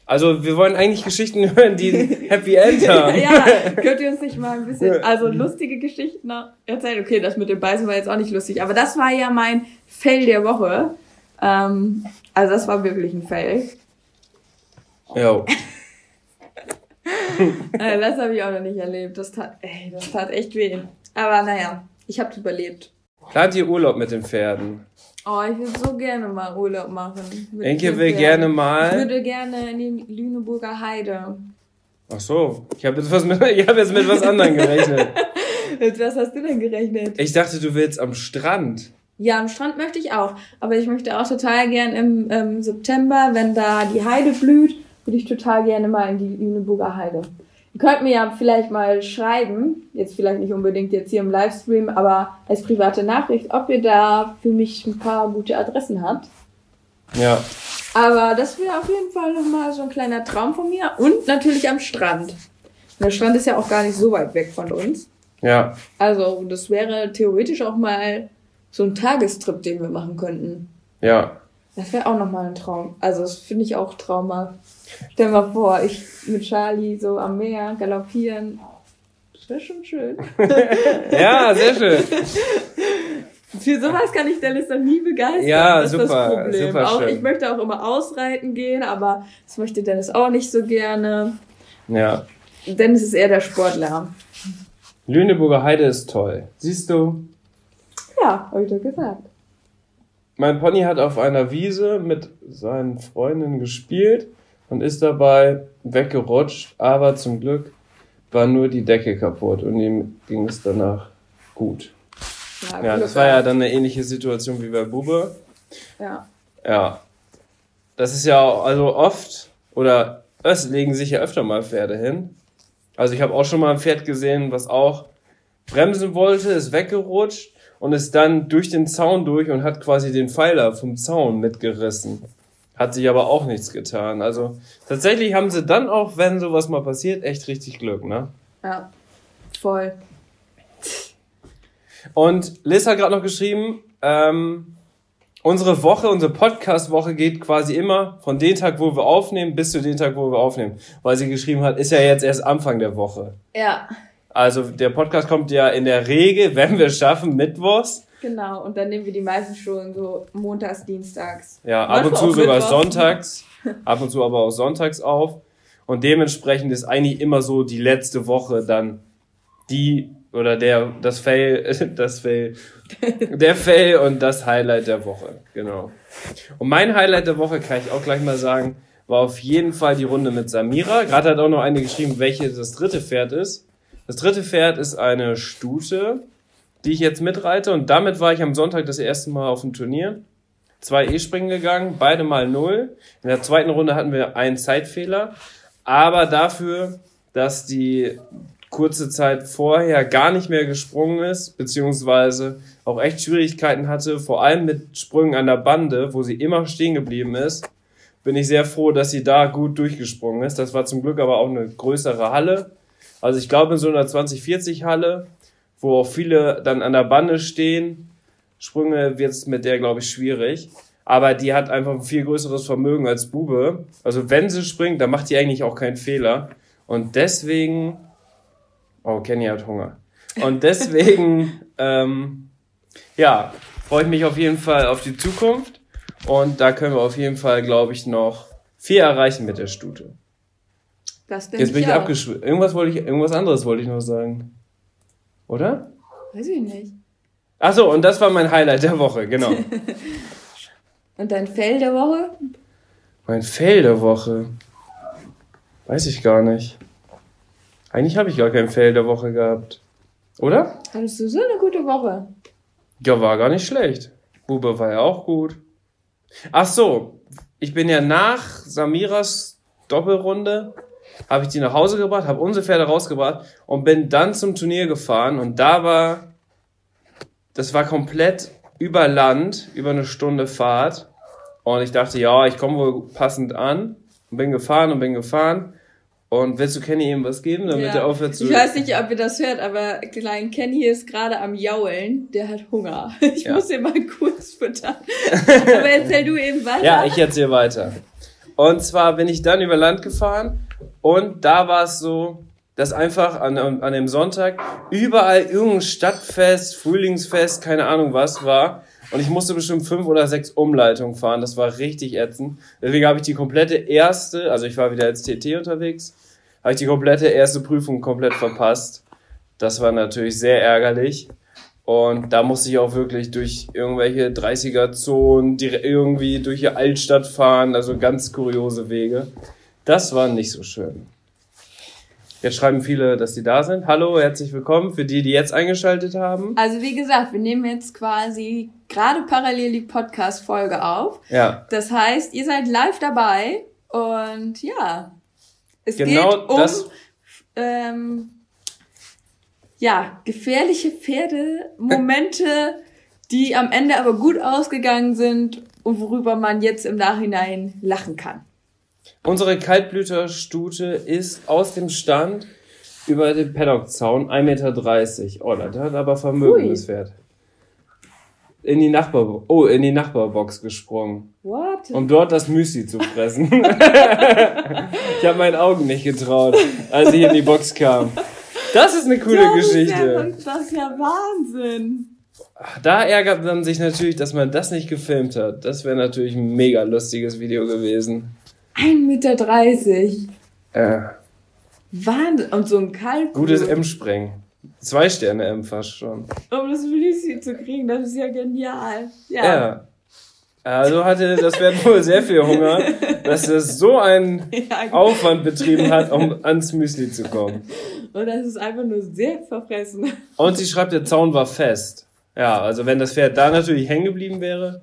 Also wir wollen eigentlich Geschichten hören, die ein Happy End haben. ja, könnt ihr uns nicht mal ein bisschen, also lustige Geschichten noch erzählen? Okay, das mit dem Beißen war jetzt auch nicht lustig, aber das war ja mein Fail der Woche. Ähm, also das war wirklich ein Fail. Jo. Äh, das habe ich auch noch nicht erlebt. Das tat, ey, das tat echt weh. Aber naja, ich habe überlebt. Plant ihr Urlaub mit den Pferden? Oh, ich würde so gerne mal Urlaub machen. Mit Enke den will Pferden. gerne Ich mal. würde gerne in die Lüneburger Heide. Ach so, ich habe jetzt was mit, ich habe jetzt mit was anderem gerechnet. Mit was hast du denn gerechnet? Ich dachte, du willst am Strand. Ja, am Strand möchte ich auch. Aber ich möchte auch total gern im ähm, September, wenn da die Heide blüht, würde ich total gerne mal in die Lüneburger Heide. Ihr könnt mir ja vielleicht mal schreiben, jetzt vielleicht nicht unbedingt jetzt hier im Livestream, aber als private Nachricht, ob ihr da für mich ein paar gute Adressen habt. Ja. Aber das wäre auf jeden Fall nochmal so ein kleiner Traum von mir. Und natürlich am Strand. Und der Strand ist ja auch gar nicht so weit weg von uns. Ja. Also das wäre theoretisch auch mal so ein Tagestrip, den wir machen könnten. Ja. Das wäre auch nochmal ein Traum. Also das finde ich auch traumhaft. Stell mal vor, ich mit Charlie so am Meer galoppieren. Das wäre schon schön. Ja, sehr schön. Für sowas kann ich Dennis noch nie begeistern. Ja, das ist super, das Problem. super auch, ich möchte auch immer ausreiten gehen, aber das möchte Dennis auch nicht so gerne. Ja. Dennis ist eher der Sportler. Lüneburger Heide ist toll. Siehst du, Ja, habe ich doch gesagt. mein Pony hat auf einer Wiese mit seinen Freundinnen gespielt und ist dabei weggerutscht, aber zum Glück war nur die Decke kaputt und ihm ging es danach gut. Ja, Glück das war ja dann eine ähnliche Situation wie bei Bube. Ja. Ja. Das ist ja auch- also oft, oder es legen sich ja öfter mal Pferde hin. Also ich habe auch schon mal ein Pferd gesehen, was auch bremsen wollte, ist weggerutscht und ist dann durch den Zaun durch und hat quasi den Pfeiler vom Zaun mitgerissen. Hat sich aber auch nichts getan. Also tatsächlich haben sie dann auch, wenn sowas mal passiert, echt richtig Glück, ne? Ja. Voll. Und Liz hat gerade noch geschrieben, ähm, unsere Woche, unsere Podcast-Woche geht quasi immer von dem Tag, wo wir aufnehmen, bis zu dem Tag, wo wir aufnehmen. Weil sie geschrieben hat, ist ja jetzt erst Anfang der Woche. Ja. Also der Podcast kommt ja in der Regel, wenn wir es schaffen, mittwochs. Genau, und dann nehmen wir die meisten schon so montags, dienstags. Ja, ab und zu sogar mittwochs. sonntags. Ab und zu aber auch sonntags auf. Und dementsprechend ist eigentlich immer so die letzte Woche dann die oder der, das Fail, das Fail, der Fail und das Highlight der Woche. Genau. Und mein Highlight der Woche kann ich auch gleich mal sagen, war auf jeden Fall die Runde mit Samira. Gerade hat auch noch eine geschrieben, welche das dritte Pferd ist. Das dritte Pferd ist eine Stute, die ich jetzt mitreite. Und damit war ich am Sonntag das erste Mal auf dem Turnier. Zwei E-Springen gegangen, beide mal null. In der zweiten Runde hatten wir einen Zeitfehler. Aber dafür, dass die kurze Zeit vorher gar nicht mehr gesprungen ist, beziehungsweise auch echt Schwierigkeiten hatte, vor allem mit Sprüngen an der Bande, wo sie immer stehen geblieben ist. Bin ich sehr froh, dass sie da gut durchgesprungen ist. Das war zum Glück aber auch eine größere Halle. Also ich glaube in so einer 2040 Halle, wo auch viele dann an der Bande stehen, Sprünge wird es mit der, glaube ich, schwierig. Aber die hat einfach ein viel größeres Vermögen als Bube. Also wenn sie springt, dann macht die eigentlich auch keinen Fehler. Und deswegen, oh, Kenny hat Hunger. Und deswegen, ähm, ja, freue ich mich auf jeden Fall auf die Zukunft. Und da können wir auf jeden Fall, glaube ich, noch viel erreichen mit der Stute. Das denke Jetzt bin ich, auch. abgeschwitzt. Irgendwas wollte ich, irgendwas anderes wollte ich noch sagen. Oder? Weiß ich nicht. Ach so, und das war mein Highlight der Woche, genau. Und dein Fell der Woche? mein Fail der Woche. Weiß ich gar nicht. Eigentlich habe ich gar kein Fail der Woche gehabt. Oder? Hattest du so eine gute Woche? Ja, war gar nicht schlecht. Bube war ja auch gut. Ach so, ich bin ja nach Samiras Doppelrunde, habe ich die nach Hause gebracht, habe unsere Pferde rausgebracht und bin dann zum Turnier gefahren und da war, das war komplett über Land, über eine Stunde Fahrt und ich dachte, ja, ich komme wohl passend an und bin gefahren und bin gefahren und willst du Kenny eben was geben, damit er aufhört zu... Ich weiß nicht, ob ihr das hört, aber klein Kenny ist gerade am Jaulen. Der hat Hunger. Ich Ja. muss ihn mal kurz füttern. aber erzähl du eben weiter. Ja, ich erzähle weiter. Und zwar bin ich dann über Land gefahren und da war es so, dass einfach an, an dem Sonntag überall irgendein Stadtfest, Frühlingsfest, keine Ahnung was war. Und ich musste bestimmt fünf oder sechs Umleitungen fahren. Das war richtig ätzend. Deswegen habe ich die komplette erste, also ich war wieder als TT unterwegs, habe ich die komplette erste Prüfung komplett verpasst. Das war natürlich sehr ärgerlich. Und da musste ich auch wirklich durch irgendwelche 30er-Zonen, dire- irgendwie durch die Altstadt fahren, also ganz kuriose Wege. Das war nicht so schön. Jetzt schreiben viele, dass sie da sind. Hallo, herzlich willkommen für die, die jetzt eingeschaltet haben. Also wie gesagt, wir nehmen jetzt quasi gerade parallel die Podcast-Folge auf. Ja, Das heißt, ihr seid live dabei und ja, es Genau geht um das- ähm, ja gefährliche Pferdemomente, die am Ende aber gut ausgegangen sind und worüber man jetzt im Nachhinein lachen kann. Unsere Kaltblüterstute ist aus dem Stand über den Paddockzaun 1,30 Meter. Oh, das hat aber Vermögen, Ui. das Pferd. In die Nachbar, oh, in die Nachbarbox gesprungen. What? um dort das Müsli zu fressen. ich habe meinen Augen nicht getraut, als ich in die Box kam. Das ist eine coole das Geschichte. Ist ja, das ist ja Wahnsinn. Da ärgert man sich natürlich, dass man das nicht gefilmt hat. Das wäre natürlich ein mega lustiges Video gewesen. 1,30 Meter. Äh, Wahnsinn. Und so ein Kalb. gutes M-Sprengen. Zwei Sterne M fast schon. Um das Müsli zu kriegen, das ist ja genial. Ja. Ja. Also hatte das Pferd wohl sehr viel Hunger, dass es so einen ja. Aufwand betrieben hat, um ans Müsli zu kommen. Und das ist einfach nur sehr verfressen. Und sie schreibt, der Zaun war fest. Ja, also wenn das Pferd da natürlich hängen geblieben wäre,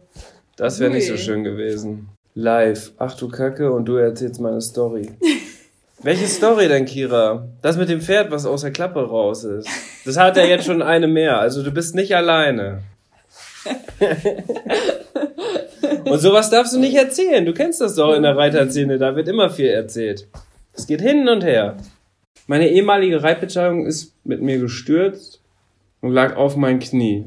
das wäre nicht so schön gewesen. Live. Ach du Kacke, und du erzählst meine Story. Welche Story denn, Kira? Das mit dem Pferd, was aus der Klappe raus ist. Das hat ja jetzt schon eine mehr. Also du bist nicht alleine. und sowas darfst du nicht erzählen. Du kennst das doch in der Reiterszene. Da wird immer viel erzählt. Es geht hin und her. Meine ehemalige Reitbekleidung ist mit mir gestürzt und lag auf mein Knie.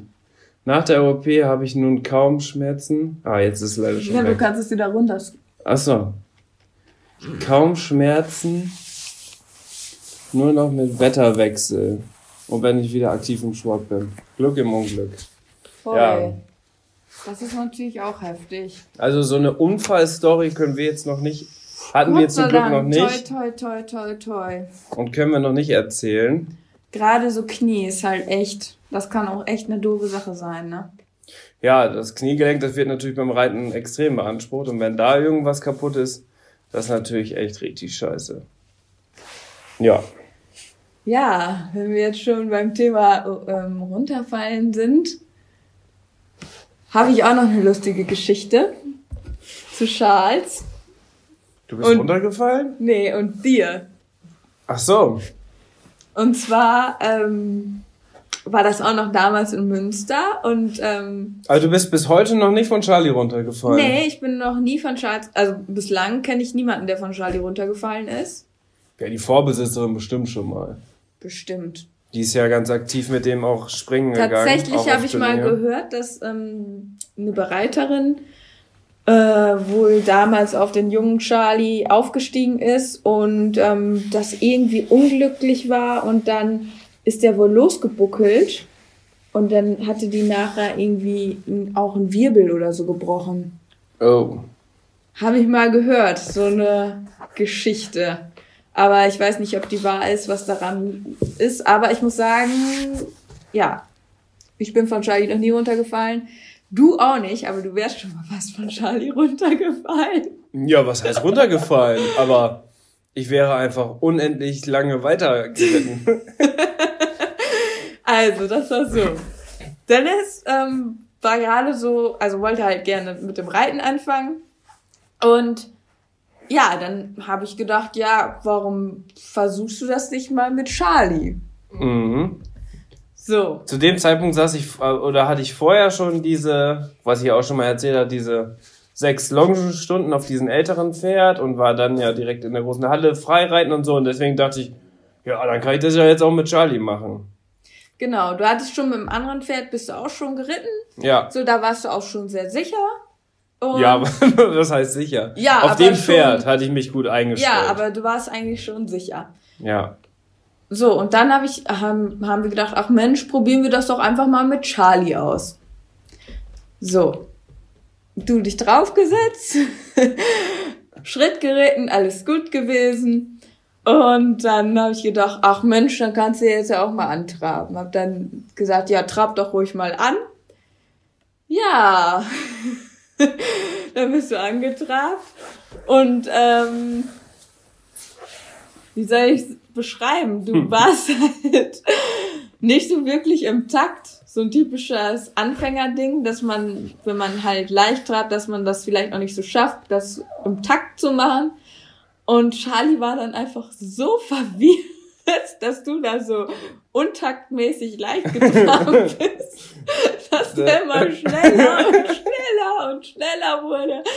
Nach der OP habe ich nun kaum Schmerzen. Ah, jetzt ist es leider schon Ja, du weg. kannst es wieder runter. Ach so. Kaum Schmerzen. Nur noch mit Wetterwechsel. Und wenn ich wieder aktiv im Sport bin. Glück im Unglück. Voll. Ja. Das ist natürlich auch heftig. Also so eine Unfallstory können wir jetzt noch nicht, hatten wir Gott zum sei Glück noch nicht Toi, toi, toi, toi, toi. und können wir noch nicht erzählen. Gerade so Knie ist halt echt, das kann auch echt eine doofe Sache sein, ne? Ja, das Kniegelenk, das wird natürlich beim Reiten extrem beansprucht und wenn da irgendwas kaputt ist, das ist natürlich echt richtig scheiße. Ja, Ja, wenn wir jetzt schon beim Thema ähm, runterfallen sind, habe ich auch noch eine lustige Geschichte zu Charles. du bist Und- runtergefallen? Nee, und dir. Ach so, Und zwar, ähm, war das auch noch damals in Münster und ähm, Also du bist bis heute noch nicht von Charlie runtergefallen. nee, ich bin noch nie von Charlie, also bislang kenne ich niemanden, der von Charlie runtergefallen ist. Ja, die Vorbesitzerin bestimmt schon mal. Bestimmt. Die ist ja ganz aktiv mit dem auch springen gegangen. Tatsächlich habe ich mal gehört, dass ähm, eine Bereiterin äh, wohl damals auf den jungen Charlie aufgestiegen ist und ähm, das irgendwie unglücklich war und dann ist der wohl losgebuckelt und dann hatte die nachher irgendwie auch einen Wirbel oder so gebrochen. Oh. Habe ich mal gehört, so eine Geschichte. Aber ich weiß nicht, ob die wahr ist, was daran ist. Aber ich muss sagen, ja, ich bin von Charlie noch nie runtergefallen. Du auch nicht, aber du wärst schon mal fast von Charlie runtergefallen. Ja, was heißt runtergefallen? Aber ich wäre einfach unendlich lange weitergeritten. Also, das war so. Dennis ähm, war gerade so, also wollte halt gerne mit dem Reiten anfangen. Und ja, dann habe ich gedacht, ja, warum versuchst du das nicht mal mit Charlie? mhm. So. Zu dem Zeitpunkt saß ich, äh, oder hatte ich vorher schon diese, was ich auch schon mal erzählt habe, diese sechs Longenstunden auf diesem älteren Pferd und war dann ja direkt in der großen Halle freireiten und so. Und deswegen dachte ich, ja, dann kann ich das ja jetzt auch mit Charlie machen. Genau, du hattest schon mit dem anderen Pferd, bist du auch schon geritten. Ja. So, da warst du auch schon sehr sicher. Und Ja, das heißt sicher. Ja, Auf dem schon- Pferd hatte ich mich gut eingestellt. ja, aber du warst eigentlich schon sicher. Ja. So, und dann hab ich, haben, haben wir gedacht, ach Mensch, probieren wir das doch einfach mal mit Charlie aus. So. Du dich draufgesetzt, Schritt geritten, alles gut gewesen. Und dann habe ich gedacht, ach Mensch, dann kannst du jetzt ja auch mal antraben. Hab dann gesagt, ja, trab doch ruhig mal an. Ja. dann bist du angetrabt. Und ähm, wie soll ich beschreiben? Du warst halt nicht so wirklich im Takt. So ein typisches Anfängerding, dass man, wenn man halt leicht trabt, dass man das vielleicht auch nicht so schafft, das im Takt zu machen. Und Charlie war dann einfach so verwirrt, dass du da so untaktmäßig leicht getragen bist, dass der immer schneller und schneller und schneller wurde.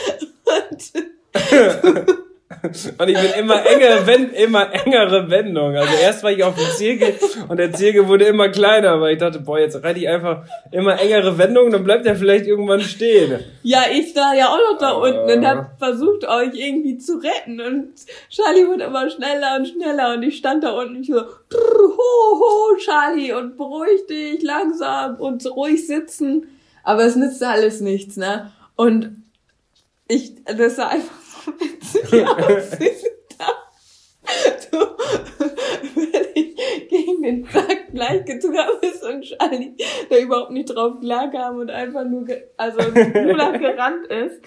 Und Und ich bin immer engere, Wend immer engere Wendung. Also erst war ich auf dem Zirkel und der Zirkel wurde immer kleiner, weil ich dachte, boah, jetzt reite ich einfach immer engere Wendungen, dann bleibt er vielleicht irgendwann stehen. Ja, ich war ja auch noch da Ah. unten und hab versucht, euch irgendwie zu retten. Und Charlie wurde immer schneller und schneller und ich stand da unten und ich so, "Brr, ho, ho, Charlie, und beruhig dich, langsam und ruhig sitzen. Aber es nützte alles nichts, ne? Und ich, das sah einfach witzig aus. wie du da so völlig gegen den Sack gleich getragen bist und Charlie da überhaupt nicht drauf klarkam und einfach nur, also nur lang gerannt ist.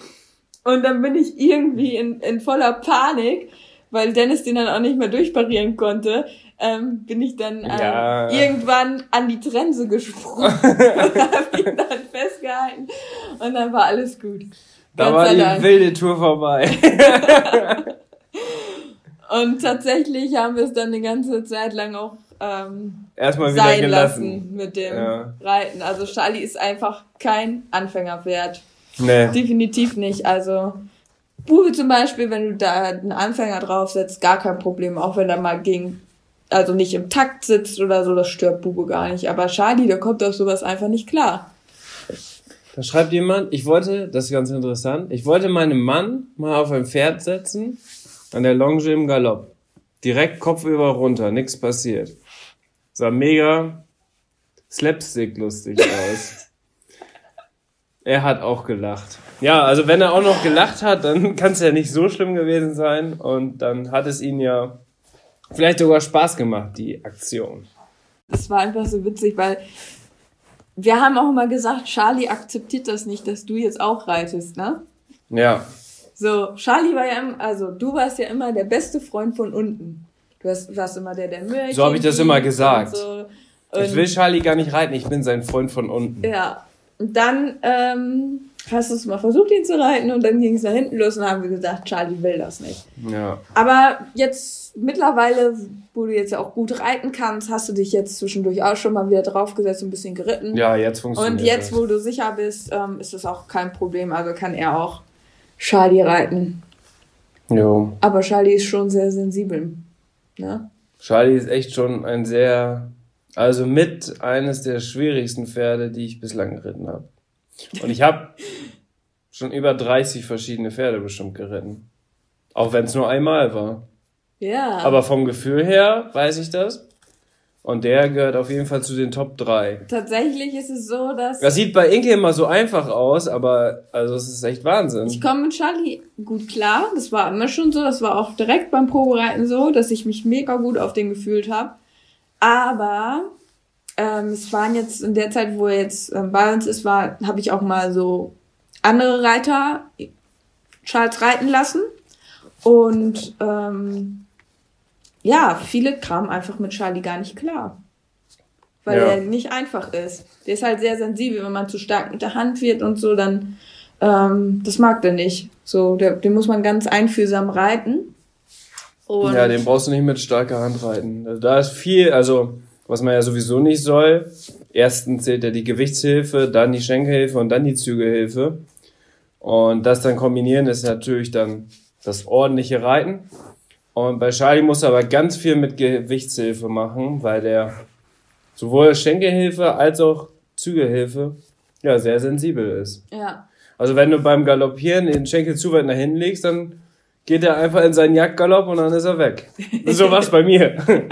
Und dann bin ich irgendwie in, in voller Panik, weil Dennis den dann auch nicht mehr durchparieren konnte, ähm, bin ich dann ähm, Ja. irgendwann an die Trense gesprungen und hab ihn dann festgehalten und dann war alles gut. Da Gott war die Dank. wilde Tour vorbei. Und tatsächlich haben wir es dann eine ganze Zeit lang auch ähm, Erstmal wieder sein gelassen. lassen mit dem Ja. Reiten. Also Charlie ist einfach kein Anfängerpferd. Nee. Definitiv nicht. Also Bube zum Beispiel, wenn du da einen Anfänger draufsetzt, gar kein Problem. Auch wenn er mal gegen, also nicht im Takt sitzt oder so, das stört Bube gar nicht. Aber Charlie, der kommt auf sowas einfach nicht klar. Da schreibt jemand, ich wollte, das ist ganz interessant, ich wollte meinen Mann mal auf ein Pferd setzen, an der Longe im Galopp. Direkt kopfüber runter, nichts passiert. Sah mega slapstick lustig aus. er hat auch gelacht. Ja, also wenn er auch noch gelacht hat, dann kann es ja nicht so schlimm gewesen sein und dann hat es ihn ja vielleicht sogar Spaß gemacht, die Aktion. Das war einfach so witzig, weil wir haben auch immer gesagt, Charlie akzeptiert das nicht, dass du jetzt auch reitest, ne? Ja, So, Charlie war ja immer, also du warst ja immer der beste Freund von unten. Du hast, warst immer der, der Möhrchen So hab ich das immer gesagt. Und so. ich Und- will Charlie gar nicht reiten, ich bin sein Freund von unten. Ja. Und dann ähm, hast du es mal versucht, ihn zu reiten und dann ging es nach hinten los und haben wir gesagt, Charlie will das nicht. Ja. Aber jetzt mittlerweile, wo du jetzt ja auch gut reiten kannst, hast du dich jetzt zwischendurch auch schon mal wieder draufgesetzt und ein bisschen geritten. Ja, jetzt funktioniert Und jetzt, das. wo du sicher bist, ähm, ist das auch kein Problem. Also kann er auch Charlie reiten. Jo. Aber Charlie ist schon sehr sensibel. Ne? Charlie ist echt schon ein sehr, also mit eines der schwierigsten Pferde, die ich bislang geritten habe. Und ich habe schon über 30 verschiedene Pferde bestimmt geritten. Auch wenn es nur einmal war. Ja. Aber vom Gefühl her weiß ich das. Und der gehört auf jeden Fall zu den Top 3. tatsächlich ist es so, dass Das sieht bei Inke immer so einfach aus, aber also es ist echt Wahnsinn. ich komme mit Charlie gut klar. Das war immer schon so. Das war auch direkt beim Probereiten so, dass ich mich mega gut auf den gefühlt habe. Aber ähm, es waren jetzt in der Zeit, wo er jetzt ähm, bei uns ist, war, habe ich auch mal so andere Reiter Charles reiten lassen. Und ähm, ja, viele kamen einfach mit Charlie gar nicht klar. Weil Ja. er nicht einfach ist. Der ist halt sehr sensibel, wenn man zu stark mit der Hand wird und so, dann ähm, das mag der nicht. So, der, den muss man ganz einfühlsam reiten. Und Ja, den brauchst du nicht mit starker Hand reiten. Also da ist viel, also was man ja sowieso nicht soll. Erstens zählt ja die Gewichtshilfe, dann die Schenkelhilfe und dann die Zügehilfe. Und das dann kombinieren ist natürlich dann das ordentliche Reiten. Und bei Charlie muss er aber ganz viel mit Gewichtshilfe machen, weil der sowohl Schenkelhilfe als auch Zügehilfe ja sehr sensibel ist. ja. Also wenn du beim Galoppieren den Schenkel zu weit nach hinten legst, dann geht er einfach in seinen Jagdgalopp und dann ist er weg. So was bei mir.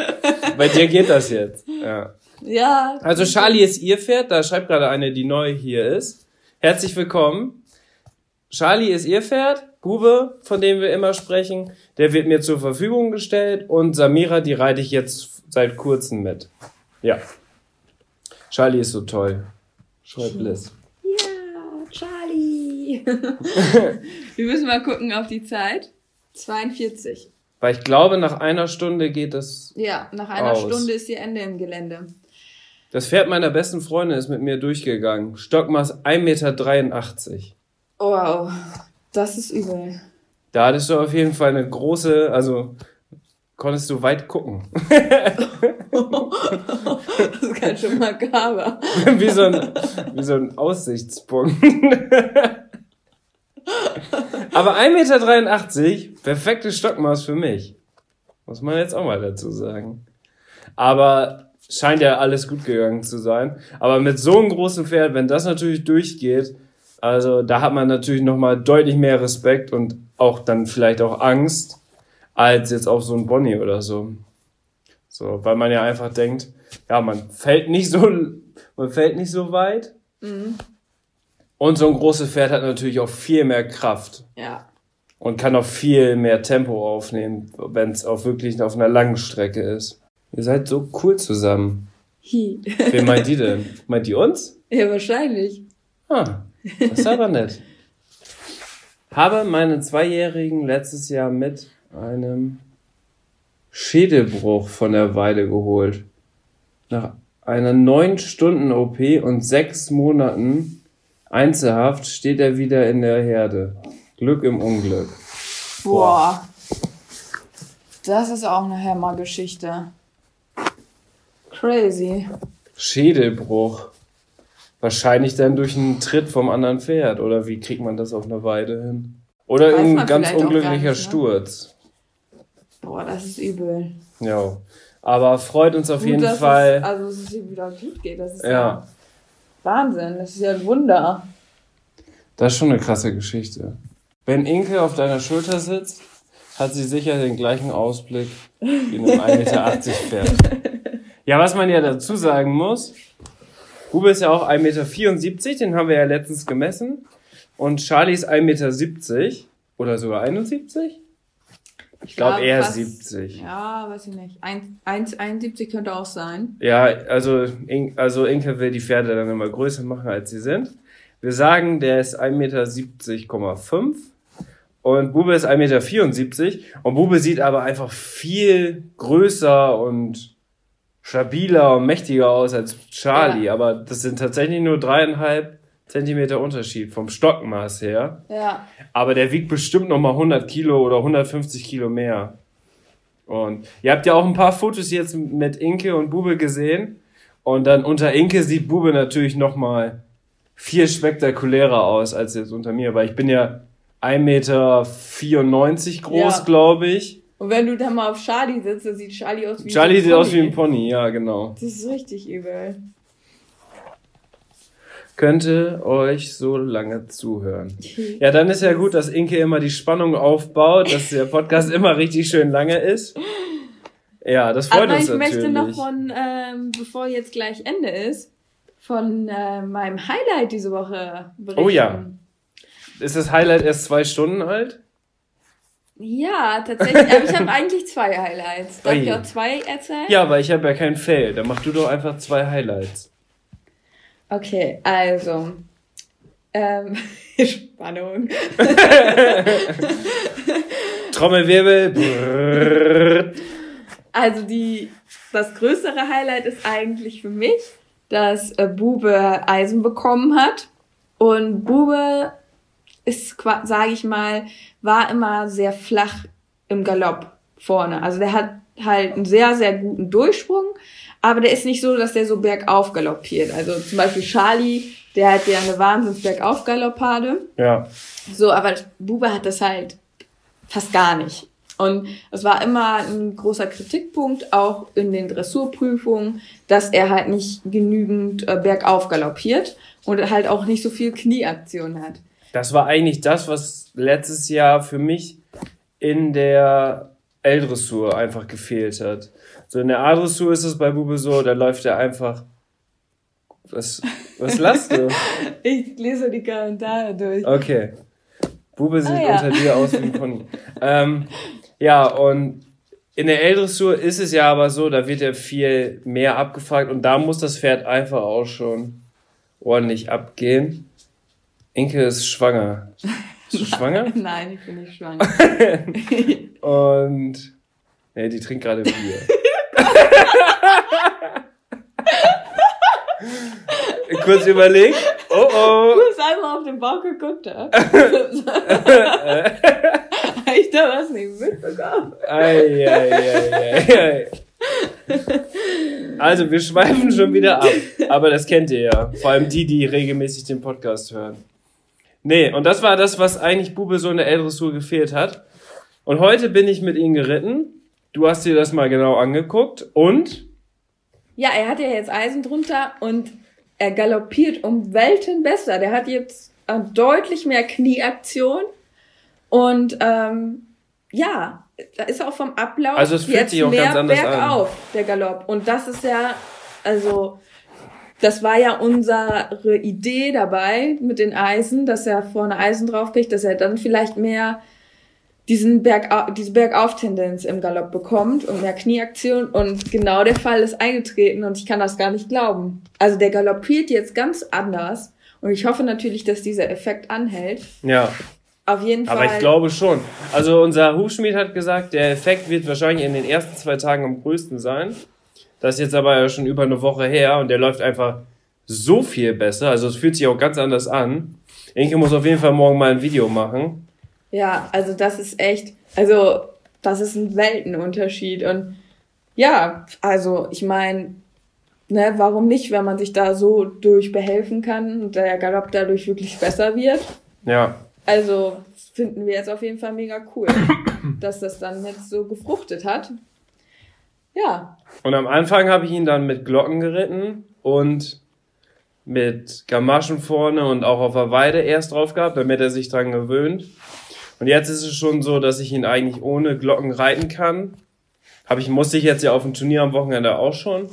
bei dir geht das jetzt. Ja. Ja. Also Charlie ist ihr Pferd, da schreibt gerade eine, die neu hier ist. Herzlich willkommen. Charlie ist ihr Pferd, Bube, von dem wir immer sprechen, der wird mir zur Verfügung gestellt und Samira, die reite ich jetzt seit kurzem mit. Ja. Charlie ist so toll. Schreibt Liz. Ja, Charlie. Wir müssen mal gucken auf die Zeit. 42. Weil ich glaube, nach einer Stunde geht das Ja, nach einer Aus. Stunde ist ihr Ende im Gelände. Das Pferd meiner besten Freundin ist mit mir durchgegangen. Stockmaß 1,83 Meter. Wow, das ist übel. Da hattest du auf jeden Fall eine große, also konntest du weit gucken. Das ist ganz schön makaber. wie, so ein, wie so ein Aussichtspunkt. Aber 1,83 Meter, perfektes Stockmaß für mich. Muss man jetzt auch mal dazu sagen. Aber scheint ja alles gut gegangen zu sein. Aber mit so einem großen Pferd, wenn das natürlich durchgeht, also da hat man natürlich nochmal deutlich mehr Respekt und auch dann vielleicht auch Angst, als jetzt auf so ein Bonnie oder so. So, weil man ja einfach denkt, ja, man fällt nicht so, man fällt nicht so weit. Und so ein großes Pferd hat natürlich auch viel mehr Kraft Ja. und kann auch viel mehr Tempo aufnehmen, wenn es auch wirklich auf einer langen Strecke ist. Ihr seid so cool zusammen. Hi. Wen meint die denn? Meint die uns? Ja, wahrscheinlich. Ah, das ist aber nett. Habe meinen Zweijährigen letztes Jahr mit einem Schädelbruch von der Weide geholt. Nach einer neun Stunden OP und sechs Monaten Einzelhaft steht er wieder in der Herde. Glück im Unglück. Boah. Das ist auch eine Hammergeschichte. Crazy. Schädelbruch. Wahrscheinlich dann durch einen Tritt vom anderen Pferd. Oder wie kriegt man das auf einer Weide hin? Oder ein man ganz unglücklicher nicht, ne? Sturz. Boah, das ist übel. Ja. Aber freut uns auf Gut, jeden Fall. Es, also, dass es ihm wieder gut geht. Das ist ja. Ja. Wahnsinn. Das ist ja ein Wunder. Das ist schon eine krasse Geschichte. Wenn Inke auf deiner Schulter sitzt, hat sie sicher den gleichen Ausblick wie in einem 1,80 Meter Pferd. Ja, was man ja dazu sagen muss, Bube ist ja auch 1,74 Meter, den haben wir ja letztens gemessen. Und Charlie ist 1,70 Meter oder sogar 71. Ich glaube glaub, eher fast- 70. Ja, weiß ich nicht. 1,71 könnte auch sein. Ja, also, In also Inke will die Pferde dann immer größer machen, als sie sind. Wir sagen, der ist 1,70,5 Meter und Bube ist 1,74 Meter und Bube sieht aber einfach viel größer und stabiler und mächtiger aus als Charlie, Ja. aber das sind tatsächlich nur dreieinhalb Zentimeter Unterschied vom Stockmaß her. Ja. Aber der wiegt bestimmt noch mal 100 Kilo oder 150 Kilo mehr. Und ihr habt ja auch ein paar Fotos jetzt mit Inke und Bube gesehen. Und dann unter Inke sieht Bube natürlich noch mal viel spektakulärer aus als jetzt unter mir, weil ich bin ja 1,94 Meter groß, Ja. glaube ich. Und wenn du da mal auf Charlie sitzt, dann sieht Charlie aus wie Charlie so sieht aus wie Pony. ein Pony, ja, genau. Das ist richtig übel. Könnte euch so lange zuhören. Ja, dann ist ja gut, dass Inke immer die Spannung aufbaut, dass der Podcast immer richtig schön lange ist. Ja, das freut Aber uns ich natürlich. möchte noch von, ähm, bevor jetzt gleich Ende ist, von äh, meinem Highlight diese Woche berichten. Oh ja. Ist das Highlight erst zwei Stunden alt? Ja, tatsächlich. Aber ich habe eigentlich zwei Highlights. Darf Ui. ich auch zwei erzählen? Ja, weil ich habe ja kein Fail. Dann mach du doch einfach zwei Highlights. Okay, also. Ähm, Spannung. Trommelwirbel. Also die, das größere Highlight ist eigentlich für mich, dass äh, Bube Eisen bekommen hat. Und Bube ist, sage ich mal, war immer sehr flach im Galopp vorne. Also der hat halt einen sehr, sehr guten Durchsprung, aber der ist nicht so, dass der so bergauf galoppiert. Also zum Beispiel Charlie, der hat ja eine wahnsinns bergauf Galoppade. Ja. So, aber Bube hat das halt fast gar nicht. Und es war immer ein großer Kritikpunkt, auch in den Dressurprüfungen, dass er halt nicht genügend äh, bergauf galoppiert und halt auch nicht so viel Knieaktion hat. Das war eigentlich das, was letztes Jahr für mich in der L-Dressur einfach gefehlt hat. So in der A-Dressur ist es bei Bube so, da läuft er einfach. Was, was lasst du? Ich lese die Kommentare durch. Okay. Bube sieht Ah, ja. unter dir aus wie ein Pony. ähm, ja, und in der L-Dressur ist es ja aber so, da wird ja viel mehr abgefragt und da muss das Pferd einfach auch schon ordentlich abgehen. Inke ist schwanger. Bist du schwanger? Nein, ich bin nicht schwanger. Und nee, die trinkt gerade Bier. Kurz überlegt. Oh oh. Du hast einmal auf den Bauch geguckt, ja? Ich da was nicht mitbekommen? Ei, ei, ei, ei, ei. Also, wir schweifen schon wieder ab. Aber das kennt ihr ja. Vor allem die, die regelmäßig den Podcast hören. Nee, und das war das, was eigentlich Bube so in der L-Dressur gefehlt hat. Und heute bin ich mit ihm geritten. Du hast dir das mal genau angeguckt. Und Ja, er hat ja jetzt Eisen drunter und er galoppiert um Welten besser. Der hat jetzt äh, deutlich mehr Knieaktion und ähm, ja, da ist auch vom Ablauf Also es fühlt jetzt sich auch mehr ganz anders an. bergauf, der Galopp. Und das ist ja, also das war ja unsere Idee dabei mit den Eisen, dass er vorne Eisen draufkriegt, dass er dann vielleicht mehr diesen Bergau diese Bergauf-Tendenz im Galopp bekommt und mehr Knieaktion. Und genau der Fall ist eingetreten und ich kann das gar nicht glauben. Also der galoppiert jetzt ganz anders und ich hoffe natürlich, dass dieser Effekt anhält. ja, Auf jeden Fall. aber ich glaube schon. Also unser Hufschmied hat gesagt, der Effekt wird wahrscheinlich in den ersten zwei Tagen am größten sein. Das ist jetzt aber ja schon über eine Woche her und der läuft einfach so viel besser. Also es fühlt sich auch ganz anders an. Inke muss auf jeden Fall morgen mal ein Video machen. Ja, also das ist echt, also das ist ein Weltenunterschied und ja, also ich meine, ne, warum nicht, wenn man sich da so durch behelfen kann und der Galopp dadurch wirklich besser wird? Ja, Also finden wir jetzt auf jeden Fall mega cool, dass das dann jetzt so gefruchtet hat. Ja, Und am Anfang habe ich ihn dann mit Glocken geritten und mit Gamaschen vorne und auch auf der Weide erst drauf gehabt, damit er sich dran gewöhnt. Und jetzt ist es schon so, dass ich ihn eigentlich ohne Glocken reiten kann. Hab ich, musste ich jetzt ja auf dem Turnier am Wochenende auch schon.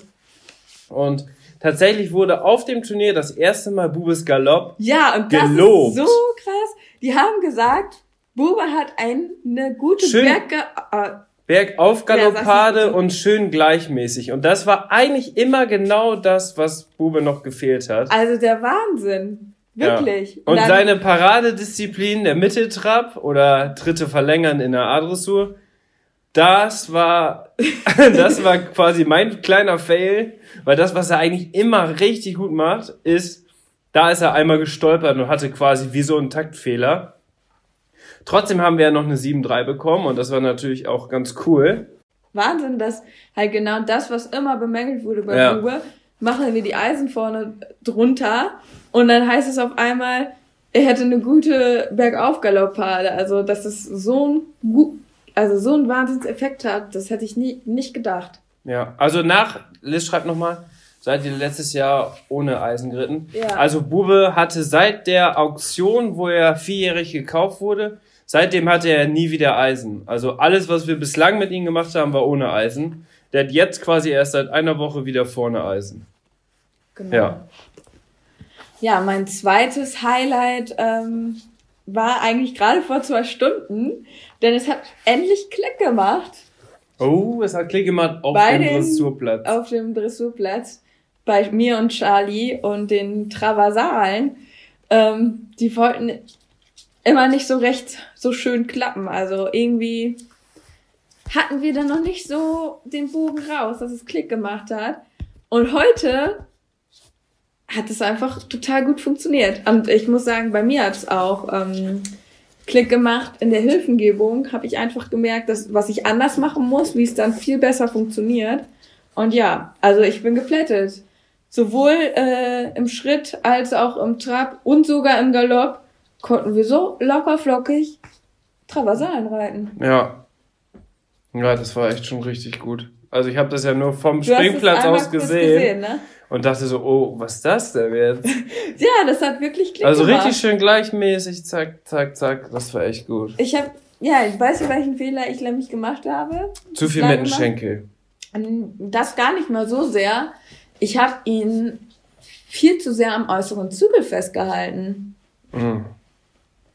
Und tatsächlich wurde auf dem Turnier das erste Mal Bubes Galopp ja und das Gelobt. ist so krass. Die haben gesagt, Bube hat ein, eine gute Schön. Berge, äh, Bergauf Ja, Galoppade sag's nicht. und schön gleichmäßig. Und das war eigentlich immer genau das, was Bube noch gefehlt hat. also der Wahnsinn. Wirklich. Ja. Und dann- seine Paradedisziplin, der Mitteltrab oder dritte Verlängern in der A-Dressur, das war, das war quasi mein kleiner Fail, weil das, was er eigentlich immer richtig gut macht, ist Da ist er einmal gestolpert und hatte quasi wie so einen Taktfehler. Trotzdem haben wir ja noch eine 7-3 bekommen und das war natürlich auch ganz cool. Wahnsinn, dass halt genau das, was immer bemängelt wurde bei Ja. Bube, machen wir die Eisen vorne drunter und dann heißt es auf einmal, er hätte eine gute Bergaufgaloppade. Also, dass es so ein, also so einen Wahnsinnseffekt hat, das hätte ich nie, nicht gedacht. Ja, also nach, Liz schreibt nochmal, seid ihr letztes Jahr ohne Eisen geritten? Ja. Also Bube hatte seit der Auktion, wo er vierjährig gekauft wurde, seitdem hatte er nie wieder Eisen. Also alles, was wir bislang mit ihm gemacht haben, war ohne Eisen. Der hat jetzt quasi erst seit einer Woche wieder vorne Eisen. Genau. Ja. Ja, mein zweites Highlight ähm, war eigentlich gerade vor zwei Stunden, denn es hat endlich Klick gemacht Oh, es hat Klick gemacht auf Bei dem den- Dressurplatz. auf dem Dressurplatz bei mir und Charlie und den Traversalen. Ähm, die wollten immer nicht so recht so schön klappen. Also irgendwie hatten wir dann noch nicht so den Bogen raus, dass es Klick gemacht hat. Und heute hat es einfach total gut funktioniert. Und ich muss sagen, bei mir hat es auch ähm, Klick gemacht. In der Hilfengebung habe ich einfach gemerkt, dass was ich anders machen muss, wie es dann viel besser funktioniert. Und ja, also ich bin geplättet. Sowohl äh, im Schritt als auch im Trab und sogar im Galopp konnten wir so locker flockig Traversalen reiten. Ja. Ja, das war echt schon richtig gut. Also ich habe das ja nur vom Du Springplatz aus kurz gesehen, ne? und dachte so, oh, was ist das denn jetzt? Ja, das hat wirklich Klick Also gemacht. richtig schön gleichmäßig, zack, zack, zack. Das war echt gut. Ich habe, ja, weißt du, welchen Fehler ich nämlich gemacht habe? Zu viel mit dem. Schenkel. Ähm, Das gar nicht mal so sehr. Ich habe ihn viel zu sehr am äußeren Zügel festgehalten. Mhm.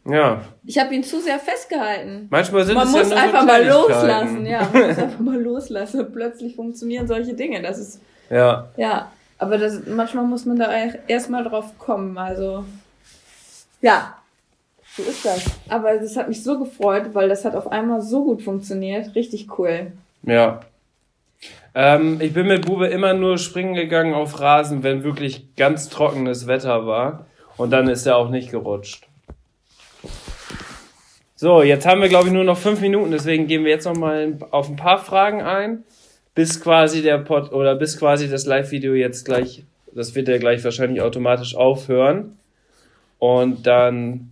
Ja, Ich habe ihn zu sehr festgehalten. manchmal sind Man es muss ja einfach so mal loslassen, ja. Man muss einfach mal loslassen. Plötzlich funktionieren solche Dinge. Das ist, Ja, ja. Aber das, manchmal muss man da erstmal drauf kommen. Also, ja. So ist das. Aber das hat mich so gefreut, weil das hat auf einmal so gut funktioniert. Richtig cool. ja. Ähm, ich bin mit Bube immer nur springen gegangen auf Rasen, wenn wirklich ganz trockenes Wetter war. Und dann ist er auch nicht gerutscht. So, jetzt haben wir, glaube ich, nur noch fünf Minuten, deswegen gehen wir jetzt noch mal auf ein paar Fragen ein, bis quasi der Pod oder bis quasi das Live-Video jetzt gleich, das wird ja gleich wahrscheinlich automatisch aufhören. Und dann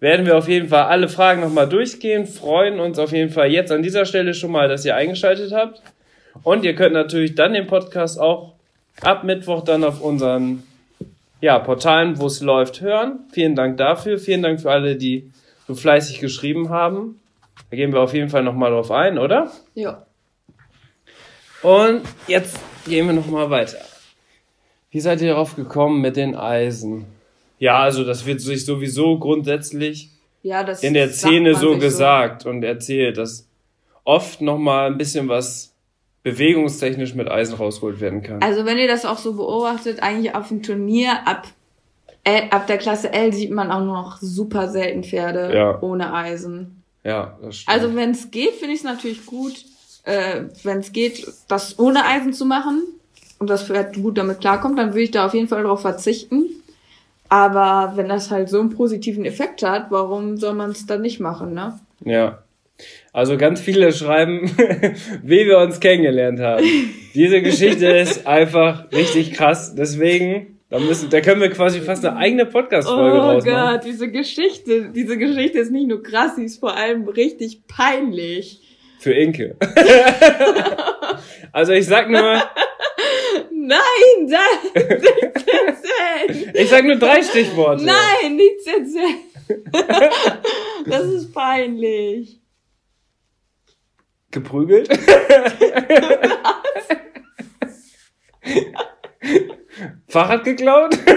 werden wir auf jeden Fall alle Fragen nochmal durchgehen, freuen uns auf jeden Fall jetzt an dieser Stelle schon mal, dass ihr eingeschaltet habt. Und ihr könnt natürlich dann den Podcast auch ab Mittwoch dann auf unseren ja, Portalen, wo es läuft, hören. Vielen Dank dafür. Vielen Dank für alle, die so fleißig geschrieben haben. Da gehen wir auf jeden Fall nochmal drauf ein, oder? Ja. Und jetzt gehen wir nochmal weiter. Wie seid ihr darauf gekommen mit den Eisen? Ja, also das wird sich sowieso grundsätzlich Ja, das in der Szene so gesagt und erzählt, dass oft nochmal ein bisschen was bewegungstechnisch mit Eisen rausgeholt werden kann. Also wenn ihr das auch so beobachtet, eigentlich auf dem Turnier ab, L, ab der Klasse L sieht man auch noch super selten Pferde Ja. ohne Eisen. Ja, das stimmt. Also wenn es geht, finde ich es natürlich gut, äh, wenn es geht, das ohne Eisen zu machen und das Pferd gut damit klarkommt, dann würde ich da auf jeden Fall darauf verzichten. Aber wenn das halt so einen positiven Effekt hat, warum soll man es dann nicht machen, ne? Ja. Also ganz viele schreiben, wie wir uns kennengelernt haben. Diese Geschichte ist einfach richtig krass. Deswegen, da müssen, da können wir quasi fast eine eigene Podcast-Folge Oh rausmachen. Gott, diese Geschichte, diese Geschichte ist nicht nur krass, sie ist vor allem richtig peinlich. Für Inke. also ich sag nur, Nein, da, nichts erzählen. ich sag nur drei Stichworte. Nein, nichts erzählen. Das ist peinlich. Geprügelt? Fahrrad geklaut?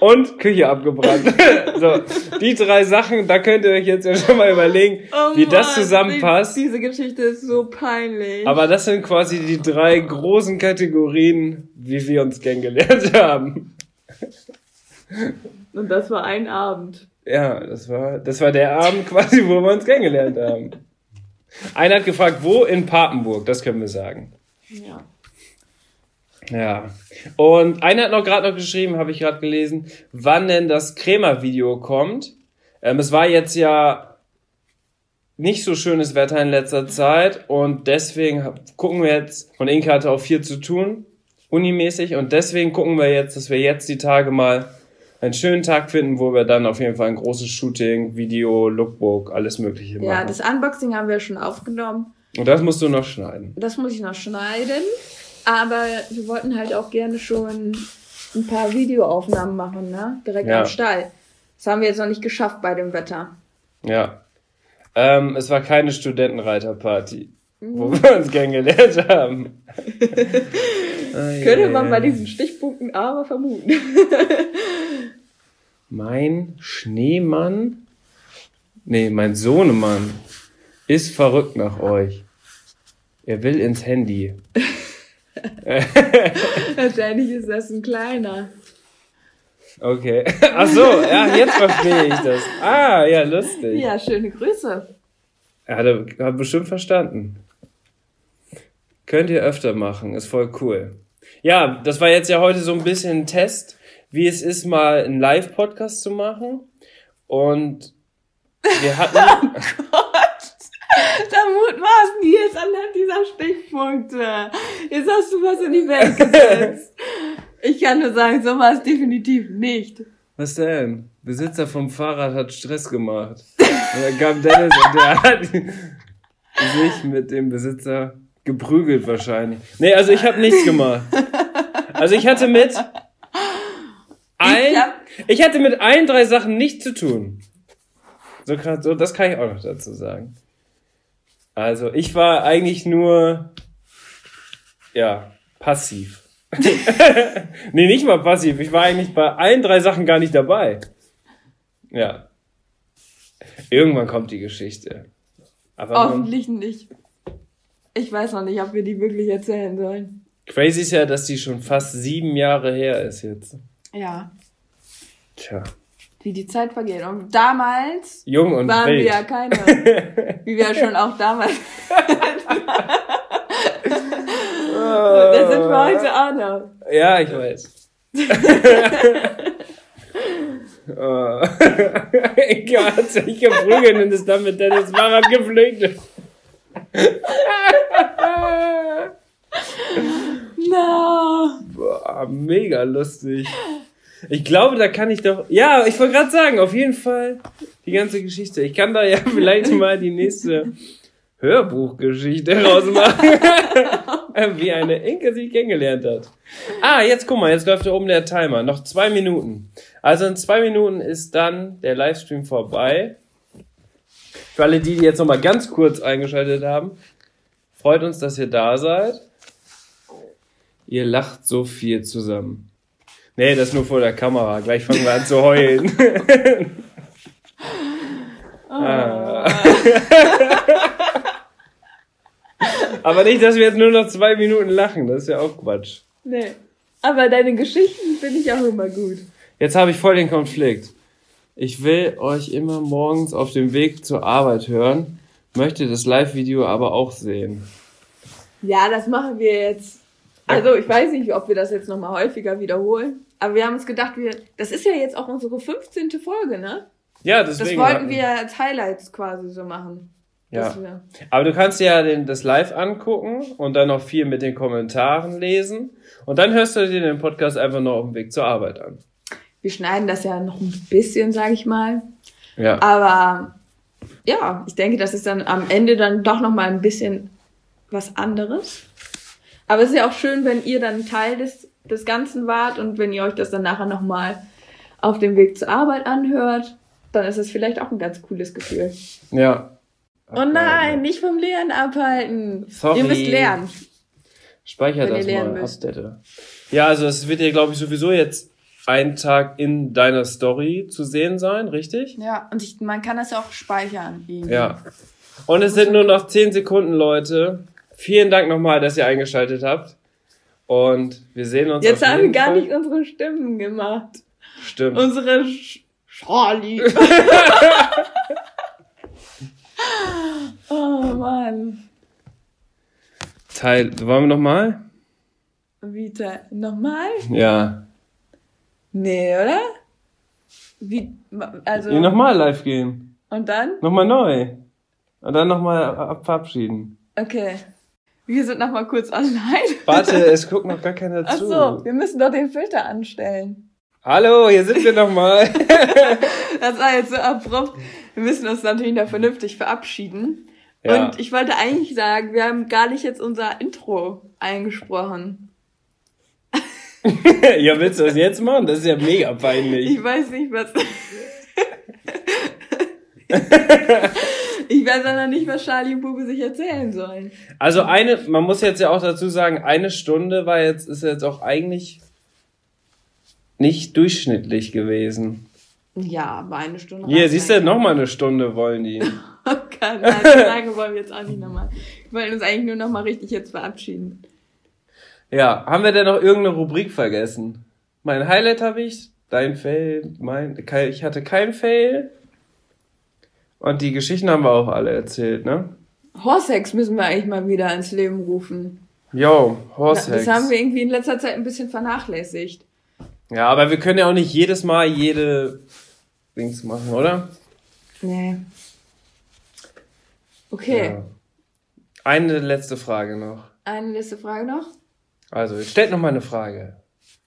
Und Küche abgebrannt. so, die drei Sachen, da könnt ihr euch jetzt ja schon mal überlegen, Oh wie das Mann, zusammenpasst. die- Diese Geschichte ist so peinlich. Aber das sind quasi die drei großen Kategorien, wie wir uns kennengelernt haben. Und das war ein Abend. Ja, das war, das war der Abend quasi, wo wir uns kennengelernt haben. Einer hat gefragt, wo? In Papenburg, das können wir sagen. Ja. Ja. Und einer hat noch gerade noch geschrieben, habe ich gerade gelesen, wann denn das Krämer-Video kommt. Ähm, es war jetzt ja nicht so schönes Wetter in letzter Zeit und deswegen gucken wir jetzt, und Inka hatte auch viel zu tun, unimäßig, und deswegen gucken wir jetzt, dass wir jetzt die Tage mal einen schönen Tag finden, wo wir dann auf jeden Fall ein großes Shooting, Video, Lookbook, alles Mögliche machen. Ja, das Unboxing haben wir schon aufgenommen. und das musst du noch schneiden. Das muss ich noch schneiden. Aber wir wollten halt auch gerne schon ein paar Videoaufnahmen machen, ne? Direkt Ja. am Stall. Das haben wir jetzt noch nicht geschafft bei dem Wetter. Ja. Ähm, es war keine Studentenreiterparty, wo wir uns kennengelernt haben. Ai, Könnte man bei diesen Stichpunkten aber vermuten. Mein Schneemann, nee, mein Sohnemann ist verrückt nach euch. Er will ins Handy. Wahrscheinlich ist das ein kleiner. Okay. Ach so, ja, jetzt verstehe ich das. Ah, ja, lustig. Ja, schöne Grüße. Er hat, hat bestimmt verstanden. Könnt ihr öfter machen, ist voll cool. Ja, das war jetzt ja heute so ein bisschen ein Test, wie es ist, mal einen Live-Podcast zu machen. Und wir hatten. Da mutmaßen die jetzt anhand dieser Stichpunkte. Jetzt hast du was in die Welt gesetzt. Ich kann nur sagen, so war es definitiv nicht. Was denn? Besitzer vom Fahrrad hat Stress gemacht. Und dann kam Dennis und der hat sich mit dem Besitzer geprügelt wahrscheinlich. Nee, also ich habe nichts gemacht. Also ich hatte mit ein, hab- ich hatte mit allen drei Sachen nichts zu tun. So, so, das kann ich auch noch dazu sagen. Also ich war eigentlich nur, ja, passiv. nee, nicht mal passiv. Ich war eigentlich bei allen drei Sachen gar nicht dabei. Ja. Irgendwann kommt die Geschichte. Aber man, Hoffentlich nicht. Ich weiß noch nicht, ob wir die wirklich erzählen sollen. crazy ist ja, dass die schon fast sieben Jahre her ist jetzt. Ja, Tja. Wie die Zeit vergeht. Und damals Jung und waren wir wild. ja keine. wie wir ja schon auch damals. das sind wir heute auch noch. Ja, ich weiß. oh. Inka hat sich geprügelt und ist dann mit Dennis Fahrrad geflüchtet. No. Boah, mega lustig. Ich glaube, da kann ich doch. Ja, ich wollte gerade sagen, auf jeden Fall die ganze Geschichte. Ich kann da ja vielleicht mal die nächste Hörbuchgeschichte rausmachen. Wie eine Inke sich kennengelernt hat. Ah, jetzt guck mal, jetzt läuft da oben der Timer. Noch zwei Minuten. Also in zwei Minuten ist dann der Livestream vorbei. Für alle die, die jetzt noch mal ganz kurz eingeschaltet haben, freut uns, dass ihr da seid. Ihr lacht so viel zusammen. Nee, das nur vor der Kamera. Gleich fangen wir an zu heulen. Ah. Aber nicht, dass wir jetzt nur noch zwei Minuten lachen. Das ist ja auch Quatsch. Nee. Aber deine Geschichten finde ich auch immer gut. Jetzt habe ich voll den Konflikt. Ich will euch immer morgens auf dem Weg zur Arbeit hören, möchte das Live-Video aber auch sehen. Ja, das machen wir jetzt. Also ich weiß nicht, ob wir das jetzt nochmal häufiger wiederholen. Aber wir haben uns gedacht, wir, das ist ja jetzt auch unsere 15. Folge, ne? Ja, Das deswegen. wollten hatten- wir als Highlights quasi so machen. Ja. Aber du kannst dir ja den, das live angucken und dann noch viel mit den Kommentaren lesen. Und dann hörst du dir den Podcast einfach noch auf dem Weg zur Arbeit an. wir schneiden das ja noch ein bisschen, sage ich mal. Ja. Aber ja, ich denke, das ist dann am Ende dann doch nochmal ein bisschen was anderes. Aber es ist ja auch schön, wenn ihr dann Teil des, des Ganzen wart und wenn ihr euch das dann nachher nochmal auf dem Weg zur Arbeit anhört, dann ist es vielleicht auch ein ganz cooles Gefühl. Ja. Oh nein, nicht vom Lernen abhalten. Sorry. Ihr müsst lernen. Speicher Wenn ihr das lernen mal, müsst. Ja, also es wird dir, glaube ich, sowieso jetzt einen Tag in deiner Story zu sehen sein, richtig? Ja, und ich, man kann das ja auch speichern. Irgendwie. Ja. Und es sind nur noch 10 Sekunden, Leute. Vielen Dank nochmal, dass ihr eingeschaltet habt. Und wir sehen uns Jetzt haben wir gar Fall. nicht unsere Stimmen gemacht. Stimmt. Unsere Sch Charlie. oh Mann. Teil, wollen wir nochmal? Wie da, nochmal? Ja. Nee, oder? Wie, also. Nee, nochmal live gehen. Und dann? Nochmal neu. Und dann nochmal verabschieden. Okay. Wir sind nochmal kurz online. Warte, es guckt noch gar keiner Ach zu. so, wir müssen doch den Filter anstellen. Hallo, hier sind wir nochmal. Das war jetzt so abrupt. Wir müssen uns natürlich noch vernünftig verabschieden. Ja. Und ich wollte eigentlich sagen, wir haben gar nicht jetzt unser Intro eingesprochen. ja, willst du das jetzt machen? Das ist ja mega peinlich. Ich weiß nicht, was. Ich weiß noch nicht, was Charlie und Bube sich erzählen sollen. Also eine, man muss jetzt ja auch dazu sagen, eine Stunde war jetzt, ist jetzt auch eigentlich nicht durchschnittlich gewesen. Ja, aber eine Stunde. Hier, siehst du, nochmal eine Stunde wollen die. Kann, nein, so lange wollen wir jetzt auch nicht nochmal. Wir wollen uns eigentlich nur nochmal richtig jetzt verabschieden. Ja, haben wir denn noch irgendeine Rubrik vergessen? Mein Highlight habe ich, dein Fail, mein, ich hatte kein Fail. Und die Geschichten haben wir auch alle erzählt, ne? Horsex müssen wir eigentlich mal wieder ins Leben rufen. Yo, Na, Horse Das haben wir irgendwie in letzter Zeit ein bisschen vernachlässigt. Ja, aber wir können ja auch nicht jedes Mal jede Dings machen, oder? Nee. Okay, Ja. Eine letzte Frage noch. eine letzte Frage noch. Also, stellt noch mal eine Frage.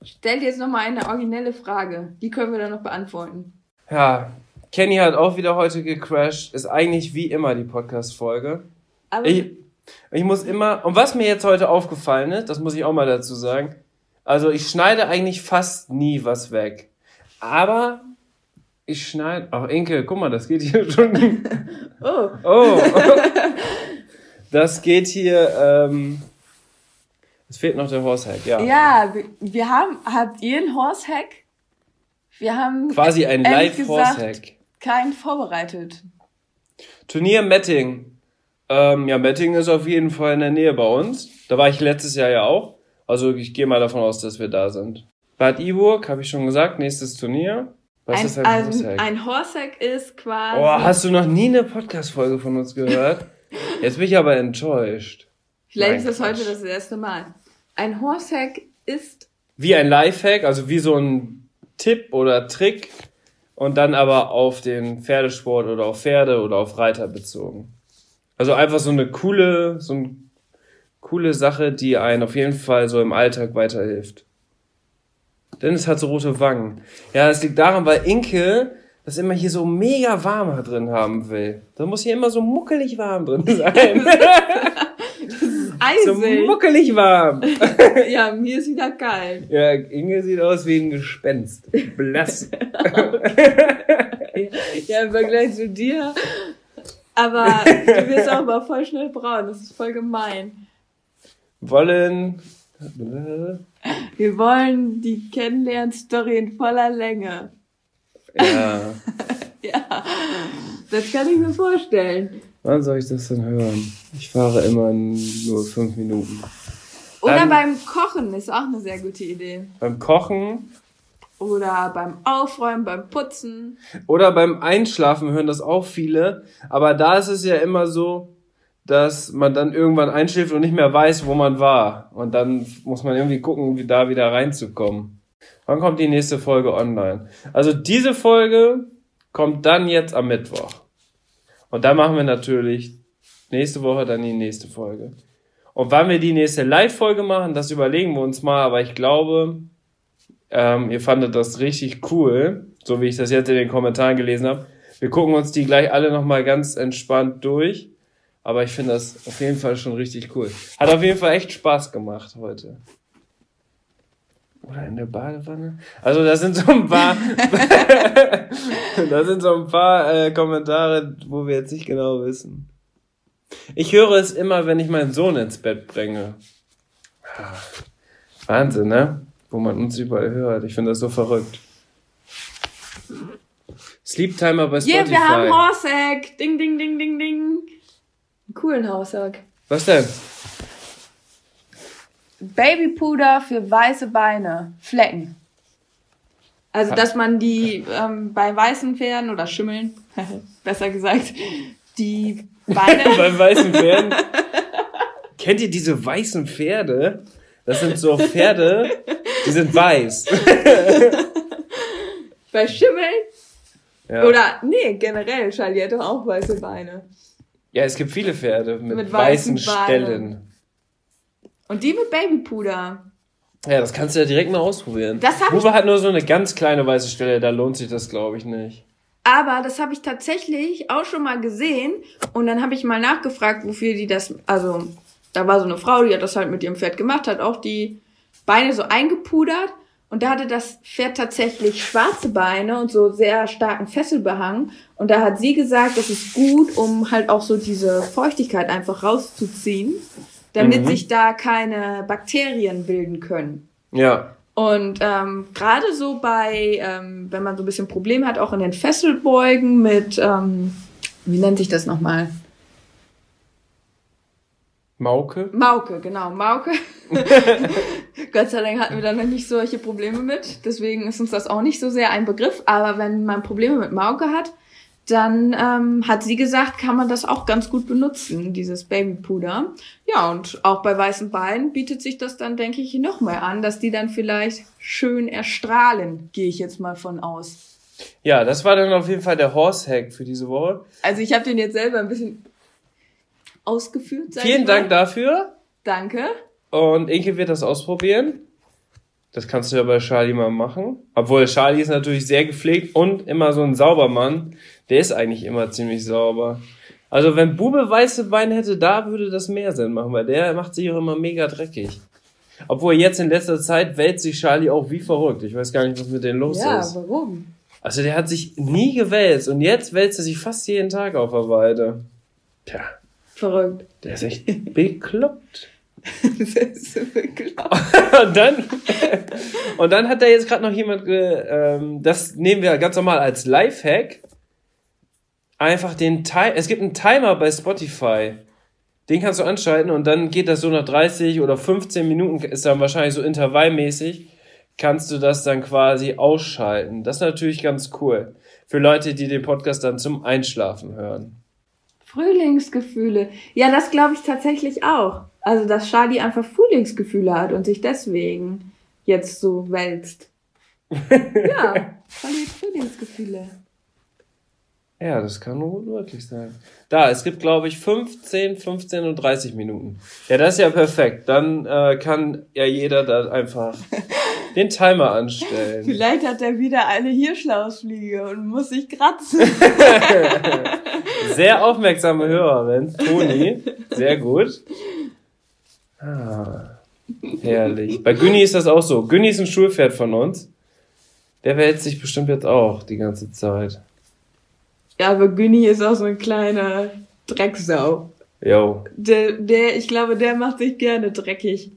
Stell dir jetzt nochmal eine originelle Frage. Die können wir dann noch beantworten. Ja, Kenny hat auch wieder heute gecrashed. Ist eigentlich wie immer die Podcast-Folge. Aber Ich, ich muss immer, und was mir jetzt heute aufgefallen ist, das muss ich auch mal dazu sagen, also ich schneide eigentlich fast nie was weg. Aber ich schneide, ach Inke, guck mal, das geht hier schon, oh, oh, das geht hier, ähm, es fehlt noch der Horsehack, ja. ja, wir, haben, habt ihr einen Horsehack? Wir haben Quasi ein Live-Horsehack. Keinen vorbereitet. Turnier Metting. Ähm, ja, Metting ist auf jeden Fall in der Nähe bei uns. Da war ich letztes Jahr ja auch. Also ich gehe mal davon aus, dass wir da sind. Bad Iburg, habe ich schon gesagt, nächstes Turnier. Was ein, ist ein ein, Horsehack? ein Horsehack ist quasi. Oh, hast du noch nie eine Podcast-Folge von uns gehört? Jetzt bin ich aber enttäuscht. Vielleicht Nein, ist das Quatsch. heute das erste Mal. Ein Horsehack ist Wie ein Lifehack, also wie so ein Tipp oder Trick und dann aber auf den Pferdesport oder auf Pferde oder auf Reiter bezogen. Also einfach so eine coole, so eine coole Sache, die einen auf jeden Fall so im Alltag weiterhilft. Dennis hat so rote Wangen. Ja, das liegt daran, weil Inke das immer hier so mega warm drin haben will. Da muss hier immer so muckelig warm drin sein. So eisig. muckelig warm. ja, mir ist wieder kalt. Ja, Inge sieht aus wie ein Gespenst. Blass. Ja, im Vergleich zu dir. Aber du wirst auch mal voll schnell braun. Das ist voll gemein. Wollen. Wir wollen die Kennenlern-Story in voller Länge. Ja. Ja, das kann ich mir vorstellen. Wann soll ich das denn hören? Ich fahre immer nur fünf Minuten. Oder Dann- beim Kochen ist auch eine sehr gute Idee. Beim Kochen Oder beim Aufräumen, beim Putzen. oder beim Einschlafen hören das auch viele. Aber da ist es ja immer so, dass man dann irgendwann einschläft und nicht mehr weiß, wo man war. Und dann muss man irgendwie gucken, wie da wieder reinzukommen. Wann kommt die nächste Folge online? Also diese Folge kommt dann jetzt am Mittwoch. Und dann machen wir natürlich nächste Woche dann die nächste Folge. Und wann wir die nächste Live-Folge machen, das überlegen wir uns mal. Aber ich glaube, ähm, ihr fandet das richtig cool, so wie ich das jetzt in den Kommentaren gelesen habe. Wir gucken uns die gleich alle nochmal ganz entspannt durch. Aber ich finde das auf jeden Fall schon richtig cool. Hat auf jeden Fall echt Spaß gemacht heute. Oder in der Badewanne. Also da sind so ein paar, da sind so ein paar äh, Kommentare, wo wir jetzt nicht genau wissen. Ich höre es immer, wenn ich meinen Sohn ins Bett bringe. Ah, Wahnsinn, ne? Wo man uns überall hört. Ich finde das so verrückt. Sleep Timer bei Spotify. Yeah, wir haben Horsehack. Ding, ding, ding, ding, ding. Einen coolen Horsehack. Was denn? Babypuder für weiße Beine. Flecken. Also, dass man die ähm, bei weißen Pferden oder Schimmeln, besser gesagt, die Beine. Beim weißen Pferden. Kennt ihr diese weißen Pferde? Das sind so Pferde, die sind weiß. Bei Schimmel? Ja. Oder, nee, generell, Charlie hat doch auch weiße Beine. ja, es gibt viele Pferde mit, Mit weißen weißen Beinen. Stellen. Und die mit Babypuder. Ja, das kannst du ja direkt mal ausprobieren. Das hab Bube hat nur so eine ganz kleine weiße Stelle, da lohnt sich das, glaube ich, nicht. Aber das habe ich tatsächlich auch schon mal gesehen. Und dann habe ich mal nachgefragt, wofür die das. Also, da war so eine Frau, die hat das halt mit ihrem Pferd gemacht, hat auch die Beine so eingepudert. Und da hatte das Pferd tatsächlich schwarze Beine und so sehr starken Fesselbehang. Und da hat sie gesagt, das ist gut, um halt auch so diese Feuchtigkeit einfach rauszuziehen, damit Mhm. sich da keine Bakterien bilden können. Ja. Und ähm, gerade so bei, ähm, wenn man so ein bisschen Problem hat, auch in den Fesselbeugen mit, ähm, wie nennt sich das nochmal? Mauke? Mauke, genau, Mauke. Gott sei Dank hatten wir da noch nicht solche Probleme mit. Deswegen ist uns das auch nicht so sehr ein Begriff. Aber wenn man Probleme mit Mauke hat, dann ähm, hat sie gesagt, kann man das auch ganz gut benutzen, dieses Babypuder. Ja, und auch bei weißen Beinen bietet sich das dann, denke ich, noch mal an, dass die dann vielleicht schön erstrahlen, gehe ich jetzt mal von aus. Ja, das war dann auf jeden Fall der Horse-Hack für diese Woche. Also ich habe den jetzt selber ein bisschen ausgeführt. Vielen ich mal. Dank dafür. Danke. Und Inke wird das ausprobieren. Das kannst du ja bei Charlie mal machen. Obwohl Charlie ist natürlich sehr gepflegt und immer so ein Saubermann. Der ist eigentlich immer ziemlich sauber. Also wenn Bube weiße Beine hätte, da würde das mehr Sinn machen, weil der macht sich auch immer mega dreckig. Obwohl jetzt in letzter Zeit wälzt sich Charlie auch wie verrückt. Ich weiß gar nicht, was mit denen los Ja, ist. warum? Also der hat sich nie gewälzt und jetzt wälzt er sich fast jeden Tag auf der Weide. Tja, Verrückt. der ist echt bekloppt. das ist so bekloppt. und dann und dann hat da jetzt gerade noch jemand ge, ähm, das nehmen wir ganz normal als Lifehack einfach den Time es gibt einen Timer bei Spotify den kannst du anschalten und dann geht das so nach 30 oder 15 Minuten ist dann wahrscheinlich so intervallmäßig kannst du das dann quasi ausschalten das ist natürlich ganz cool für Leute die den Podcast dann zum Einschlafen hören Frühlingsgefühle. Ja, das glaube ich tatsächlich auch. Also, dass Charlie einfach Frühlingsgefühle hat und sich deswegen jetzt so wälzt. ja, Charlie hat Frühlingsgefühle. Ja, das kann nur möglich sein. Da, es gibt, glaube ich, 15, 15 und 30 Minuten. Ja, das ist ja perfekt. Dann äh, kann ja jeder da einfach den Timer anstellen. Vielleicht hat er wieder eine Hirschlausfliege und muss sich kratzen. Sehr aufmerksame Hörerin, Toni. Sehr gut. Ah, herrlich. Bei Günni ist das auch so. Günni ist ein Schulpferd von uns. Der wälzt sich bestimmt jetzt auch die ganze Zeit. Ja, aber Günni ist auch so ein kleiner Drecksau. Jo. Der, der, ich glaube, der macht sich gerne dreckig.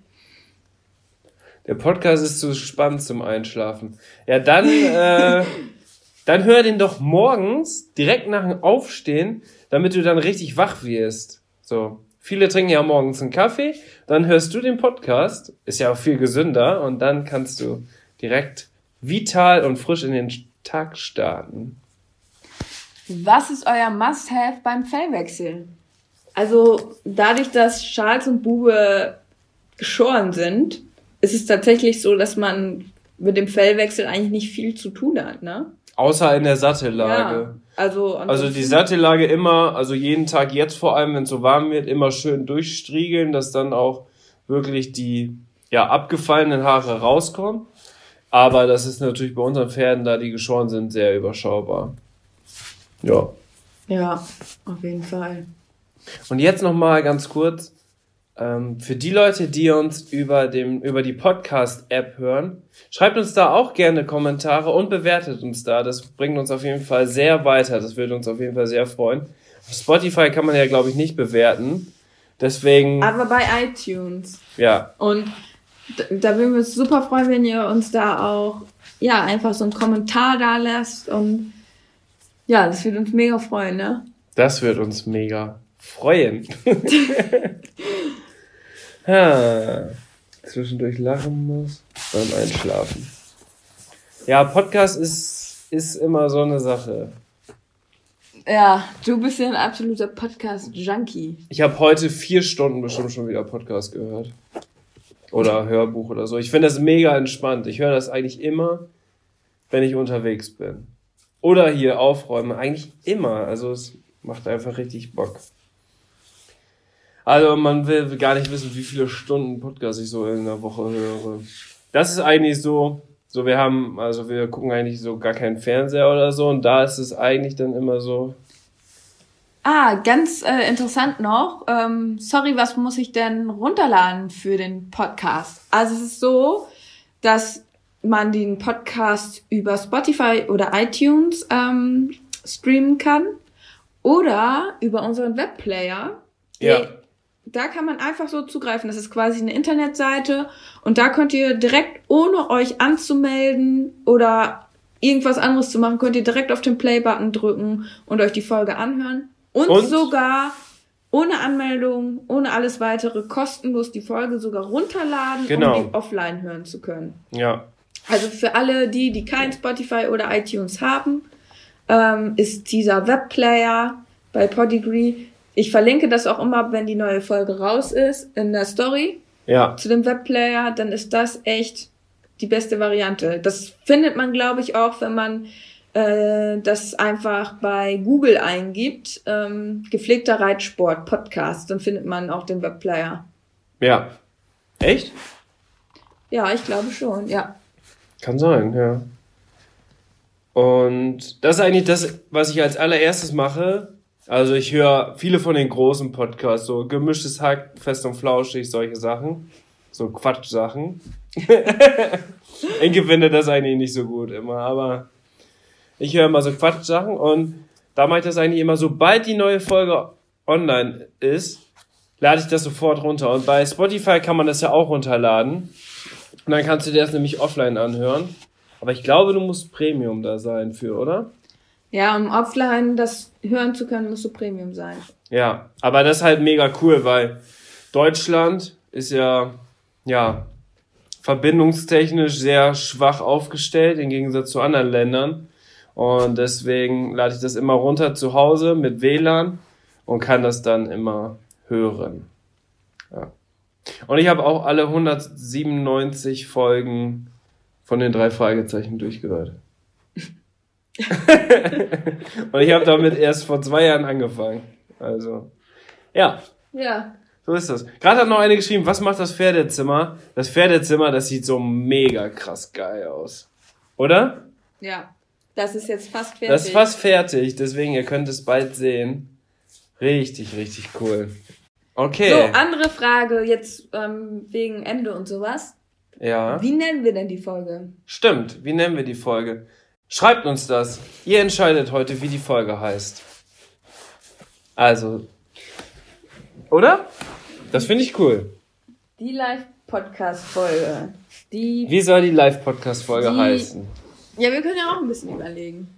Der Podcast ist zu spannend zum Einschlafen. Ja, dann, äh, dann hör den doch morgens direkt nach dem Aufstehen, damit du dann richtig wach wirst. So. Viele trinken ja morgens einen Kaffee, dann hörst du den Podcast, ist ja auch viel gesünder, und dann kannst du direkt vital und frisch in den Tag starten. Was ist euer Must-Have beim Fellwechsel? Also dadurch, dass Charles und Bube geschoren sind, ist es tatsächlich so, dass man mit dem Fellwechsel eigentlich nicht viel zu tun hat, ne? Außer in der Sattellage. Ja, also, Also die Sattellage immer, also jeden Tag jetzt vor allem, wenn es so warm wird, immer schön durchstriegeln, dass dann auch wirklich die ja abgefallenen Haare rauskommen. Aber das ist natürlich bei unseren Pferden, da die geschoren sind, sehr überschaubar. Ja. Ja, auf jeden Fall. Und jetzt noch mal ganz kurz ähm, für die Leute, die uns über dem über die Podcast-App hören, schreibt uns da auch gerne Kommentare und bewertet uns da. Das bringt uns auf jeden Fall sehr weiter. Das würde uns auf jeden Fall sehr freuen. Auf Spotify kann man ja glaube ich nicht bewerten. Deswegen Aber bei iTunes. ja Und da, da würden wir uns super freuen, wenn ihr uns da auch, ja, einfach so einen Kommentar da lasst und ja, das würde uns mega freuen, ne? Das wird uns mega freuen. ha, zwischendurch lachen muss beim Einschlafen. Ja, Podcast ist, ist immer so eine Sache. Ja, du bist ja ein absoluter Podcast-Junkie. Ich habe heute vier Stunden bestimmt schon wieder Podcast gehört. Oder Hörbuch oder so. Ich finde das mega entspannt. Ich höre das eigentlich immer, wenn ich unterwegs bin. Oder hier aufräumen. Eigentlich immer. Also es macht einfach richtig Bock. Also man will gar nicht wissen, wie viele Stunden Podcast ich so in der Woche höre. Das ist eigentlich so, so wir haben, also wir gucken eigentlich so gar keinen Fernseher oder so und da ist es eigentlich dann immer so, Ah, ganz äh, interessant noch. Ähm, sorry, was muss ich denn runterladen für den Podcast? Also es ist so, dass man den Podcast über Spotify oder iTunes ähm, streamen kann oder über unseren Webplayer. Ja. Da kann man einfach so zugreifen. Das ist quasi eine Internetseite und da könnt ihr direkt, ohne euch anzumelden oder irgendwas anderes zu machen, könnt ihr direkt auf den Play-Button drücken und euch die Folge anhören. Und, Und? sogar ohne Anmeldung, ohne alles weitere, kostenlos die Folge sogar runterladen, Genau. um die offline hören zu können. ja, Also für alle die, die kein Spotify oder iTunes haben, ähm, ist dieser Webplayer bei Podigree. Ich verlinke das auch immer, wenn die neue Folge raus ist, in der Story ja, zu dem Webplayer, dann ist das echt die beste Variante. Das findet man, glaube ich, auch, wenn man äh, das einfach bei Google eingibt, ähm, gepflegter Reitsport Podcast, dann findet man auch den Webplayer. ja. Echt? Ja, ich glaube schon, ja. Kann sein, ja. Und das ist eigentlich das, was ich als allererstes mache. Also ich höre viele von den großen Podcasts, so gemischtes Hack, fest und flauschig, solche Sachen. So Quatsch-Sachen. ich finde das eigentlich nicht so gut immer, aber ich höre immer so Quatsch-Sachen und da mache ich das eigentlich immer, sobald die neue Folge online ist, lade ich das sofort runter. Und bei Spotify kann man das ja auch runterladen. Und dann kannst du dir das nämlich offline anhören. Aber ich glaube, du musst Premium da sein für, oder? Ja, um offline das hören zu können, musst du Premium sein. Ja, aber das ist halt mega cool, weil Deutschland ist ja, ja, verbindungstechnisch sehr schwach aufgestellt im Gegensatz zu anderen Ländern. Und deswegen lade ich das immer runter zu Hause mit WLAN und kann das dann immer hören. Ja. Und ich habe auch alle 197 Folgen von den drei Fragezeichen durchgehört. und ich habe damit erst vor zwei Jahren angefangen. Also, ja, Ja. so ist das. Gerade hat noch eine geschrieben, was macht das Pferdezimmer? Das Pferdezimmer, das sieht so mega krass geil aus. Oder? Ja. Das ist jetzt fast fertig. Das ist fast fertig, deswegen ihr könnt es bald sehen. Richtig, richtig cool. Okay. So, andere Frage jetzt ähm, wegen Ende und sowas. ja. Wie nennen wir denn die Folge? Stimmt. Wie nennen wir die Folge? Schreibt uns das. Ihr entscheidet heute, wie die Folge heißt. Also. Oder? Das finde ich cool. Die Live-Podcast-Folge. Die. Wie soll die Live-Podcast-Folge Die- heißen? Ja, wir können ja auch ein bisschen überlegen.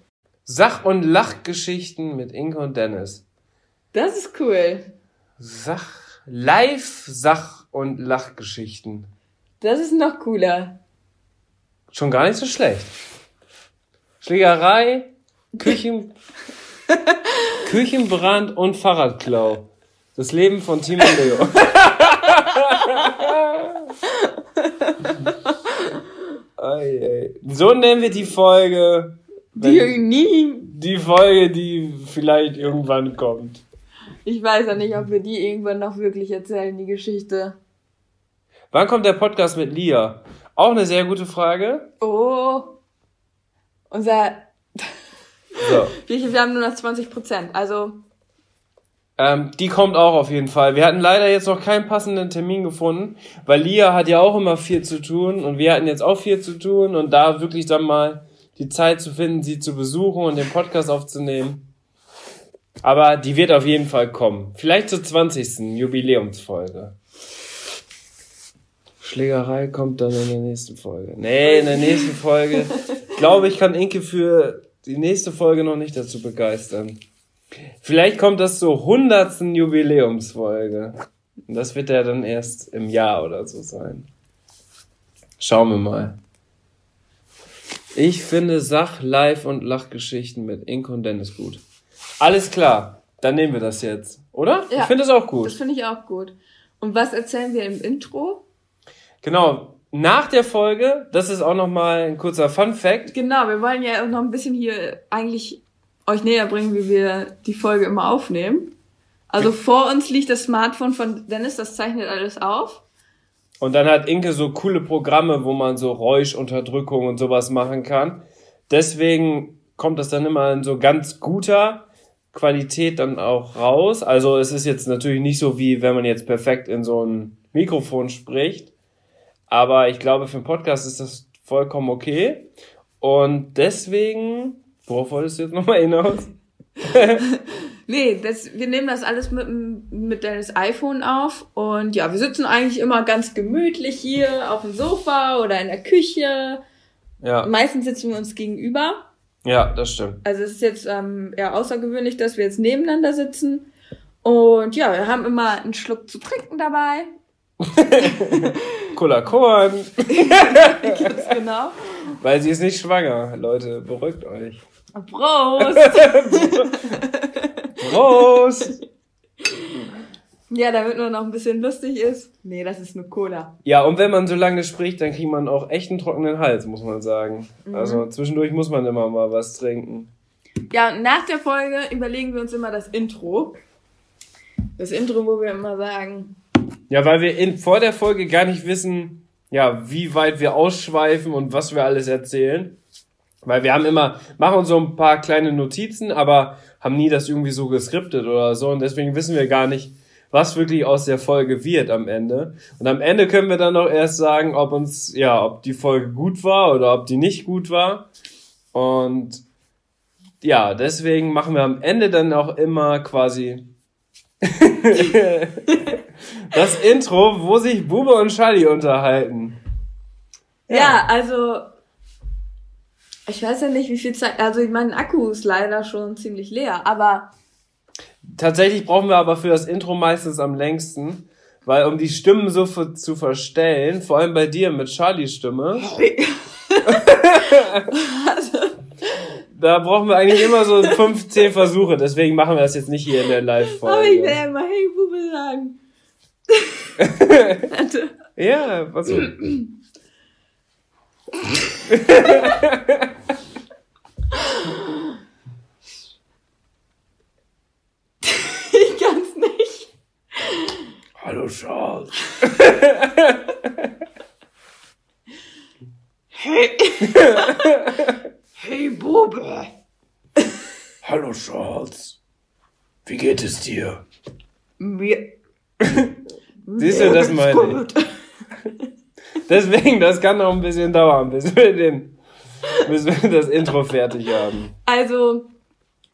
Sach- und Lachgeschichten mit Inke und Dennis. Das ist cool. Sach, Live, Sach- und Lachgeschichten. Das ist noch cooler. Schon gar nicht so schlecht. Schlägerei, Küchen, Küchenbrand und Fahrradklau. Das Leben von Timo Leo. So nennen wir die Folge. Die nie. die Folge, die vielleicht irgendwann kommt. Ich weiß ja nicht, ob wir die irgendwann noch wirklich erzählen, die Geschichte. Wann kommt der Podcast mit Lia? Auch eine sehr gute Frage. Oh. Unser. So. Wir wir haben nur noch 20 Prozent. Also. Ähm, die kommt auch auf jeden Fall. Wir hatten leider jetzt noch keinen passenden Termin gefunden, weil Lia hat ja auch immer viel zu tun und wir hatten jetzt auch viel zu tun und da wirklich dann mal die Zeit zu finden, sie zu besuchen und den Podcast aufzunehmen. Aber die wird auf jeden Fall kommen. Vielleicht zur 20. Jubiläumsfolge. Schlägerei kommt dann in der nächsten Folge. Nee, in der nächsten Folge. Glaube ich, kann Inke für die nächste Folge noch nicht dazu begeistern. Vielleicht kommt das zur hundertsten Jubiläumsfolge. Und das wird ja dann erst im Jahr oder so sein. Schauen wir mal. Ich finde Sach-, Live- und Lachgeschichten mit Inke und Dennis gut. Alles klar, dann nehmen wir das jetzt, oder? Ja. Ich finde es auch Das gut. finde ich auch gut. Und was erzählen wir im Intro? Genau. Nach der Folge, das ist auch nochmal ein kurzer Fun Fact. Genau, wir wollen ja noch ein bisschen hier eigentlich euch näher bringen, wie wir die Folge immer aufnehmen. Also vor uns liegt das Smartphone von Dennis, das zeichnet alles auf. Und dann hat Inke so coole Programme, wo man so Räuschunterdrückung und sowas machen kann. Deswegen kommt das dann immer in so ganz guter Qualität dann auch raus. Also es ist jetzt natürlich nicht so wie wenn man jetzt perfekt in so ein Mikrofon spricht. Aber ich glaube, für einen Podcast ist das vollkommen okay. Und deswegen, worauf wolltest du jetzt nochmal hinaus? Nee, das, wir nehmen das alles mit, mit Dennis iPhone auf. Und ja, wir sitzen eigentlich immer ganz gemütlich hier auf dem Sofa oder in der Küche. Ja, Meistens sitzen wir uns gegenüber. ja, das stimmt. Also es ist jetzt ähm, eher außergewöhnlich, dass wir jetzt nebeneinander sitzen. Und ja, wir haben immer einen Schluck zu trinken dabei. Cola Korn. Ganz genau. Weil sie ist nicht schwanger. Leute, beruhigt euch. Prost! Prost! ja, damit man noch ein bisschen lustig ist. Nee, das ist nur Cola. Ja, und wenn man so lange spricht, dann kriegt man auch echt einen trockenen Hals, muss man sagen. Also zwischendurch muss man immer mal was trinken. Ja, und nach der Folge überlegen wir uns immer das Intro. Das Intro, wo wir immer sagen, Ja, weil wir in, vor der Folge gar nicht wissen, ja, wie weit wir ausschweifen und was wir alles erzählen. Weil wir haben immer, machen uns so ein paar kleine Notizen, aber haben nie das irgendwie so geskriptet oder so. Und deswegen wissen wir gar nicht, was wirklich aus der Folge wird am Ende. Und am Ende können wir dann noch erst sagen, ob uns, ja, ob die Folge gut war oder ob die nicht gut war. Und ja, deswegen machen wir am Ende dann auch immer quasi das Intro, wo sich Bube und Charlie unterhalten. Ja, also ich weiß ja nicht, wie viel Zeit. Also mein Akku ist leider schon ziemlich leer, aber Tatsächlich brauchen wir aber für das Intro meistens am längsten, weil um die Stimmen so zu verstellen, vor allem bei dir mit Charlies Stimme, da brauchen wir eigentlich immer so 15 Versuche. Deswegen machen wir das jetzt nicht hier in der aber ich will Live-Folge. ja immer Hey Bube sagen. Ja, was. Ich kann's nicht. Hallo Charles. Hey Bube, Hallo Charles. Wie geht es dir? mir Siehst du, das meine ich. Deswegen, das kann noch ein bisschen dauern, bis wir den, bis wir das Intro fertig haben. Also,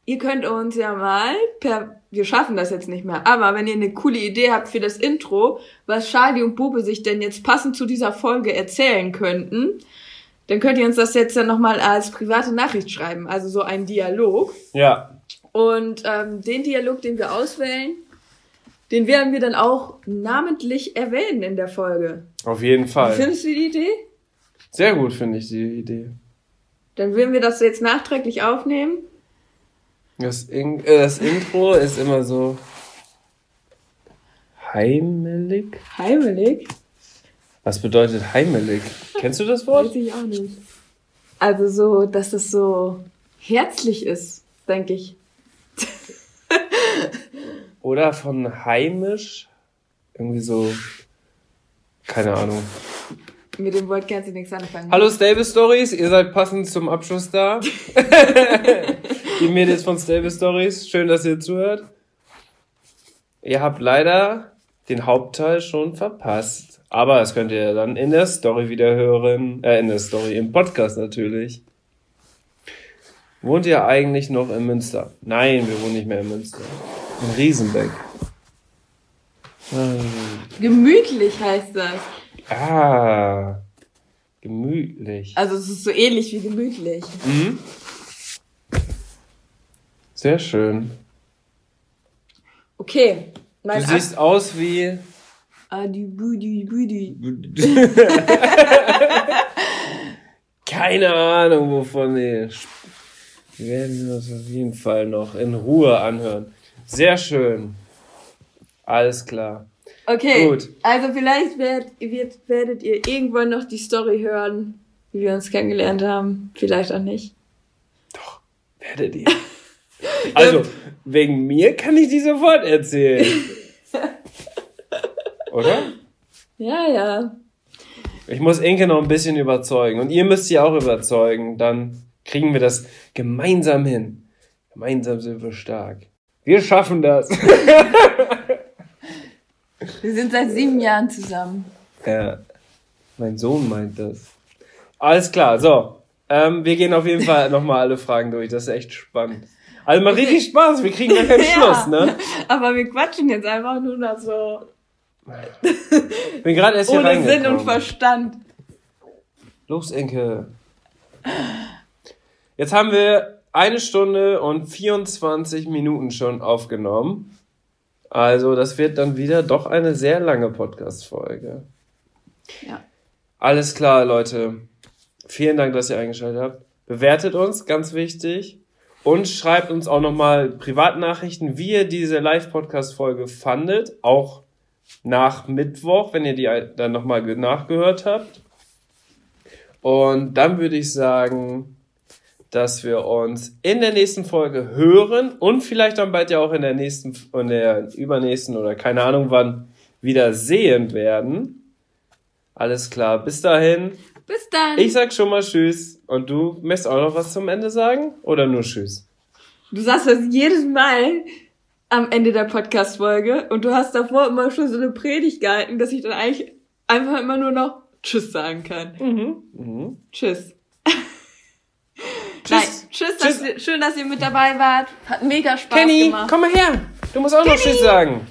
ihr könnt uns ja mal per, wir schaffen das jetzt nicht mehr, aber wenn ihr eine coole Idee habt für das Intro, was Charlie und Bube sich denn jetzt passend zu dieser Folge erzählen könnten, dann könnt ihr uns das jetzt ja nochmal als private Nachricht schreiben, also so ein Dialog. Ja, Und ähm, den Dialog, den wir auswählen, den werden wir dann auch namentlich erwähnen in der Folge. auf jeden Fall. findest du die Idee? Sehr gut finde ich die Idee. Dann würden wir das jetzt nachträglich aufnehmen. Das, In äh, das Intro ist immer so heimelig. Heimelig? Was bedeutet heimelig? Kennst du das Wort? Weiß ich auch nicht. Also so, dass es so herzlich ist, denke ich. Oder von heimisch? Irgendwie so, keine Ahnung. Mit dem Wort kannst du nichts anfangen. Hallo Stable Stories, ihr seid passend zum Abschluss da. Die Mädels von Stable Stories, schön, dass ihr zuhört. Ihr habt leider den Hauptteil schon verpasst. Aber das könnt ihr dann in der Story wieder hören. Äh, in der Story, im Podcast natürlich. Wohnt ihr eigentlich noch in Münster? Nein, wir wohnen nicht mehr in Münster. In Riesenbeck. Gemütlich heißt das. Ah, gemütlich. Also es ist so ähnlich wie gemütlich. Mhm. Sehr schön. Okay. Du Mein siehst aus wie. Budi. Keine Ahnung, wovon wir. sp- Wir werden das auf jeden Fall noch in Ruhe anhören. Sehr schön. Alles klar. Okay. Gut. Also vielleicht werdet, wird, werdet ihr irgendwann noch die Story hören, wie wir uns kennengelernt haben. Vielleicht auch nicht. Werdet ihr. Also, wegen mir kann ich die sofort erzählen. Oder? Ja, ja. Ich muss Inke noch ein bisschen überzeugen. Und ihr müsst sie auch überzeugen. Dann kriegen wir das gemeinsam hin. Gemeinsam sind wir stark. Wir schaffen das. Wir sind seit sieben Jahren zusammen. Ja, mein Sohn meint das. Alles klar, so. Ähm, wir gehen auf jeden Fall nochmal alle Fragen durch. Das ist echt spannend. Also mal richtig Spaß. Wir kriegen gar keinen Schluss, ne? Aber wir quatschen jetzt einfach nur noch so Bin gerade erst hier ohne Sinn und Verstand. Los, Enke. Jetzt haben wir eine Stunde und 24 Minuten schon aufgenommen. Also, das wird dann wieder doch eine sehr lange Podcast-Folge. Ja. Alles klar, Leute. Vielen Dank, dass ihr eingeschaltet habt. Bewertet uns, ganz wichtig. Und schreibt uns auch nochmal Privatnachrichten, wie ihr diese Live-Podcast-Folge fandet. Auch nach Mittwoch, wenn ihr die dann nochmal nachgehört habt. Und dann würde ich sagen, dass wir uns in der nächsten Folge hören und vielleicht dann bald ja auch in der nächsten, in der übernächsten oder keine Ahnung wann wieder sehen werden. Alles klar, bis dahin. Bis dann. Ich sag schon mal Tschüss. Und du möchtest auch noch was zum Ende sagen? Oder nur Tschüss? du sagst das jedes Mal am Ende der Podcast-Folge und du hast davor immer schon so eine Predigt gehalten, dass ich dann eigentlich einfach immer nur noch Tschüss sagen kann. Mhm. Tschüss. Tschüss, Dass Tschüss. ihr, schön, dass ihr mit dabei wart. Hat mega Spaß Kenny, gemacht. komm mal her. Du musst auch noch Tschüss sagen.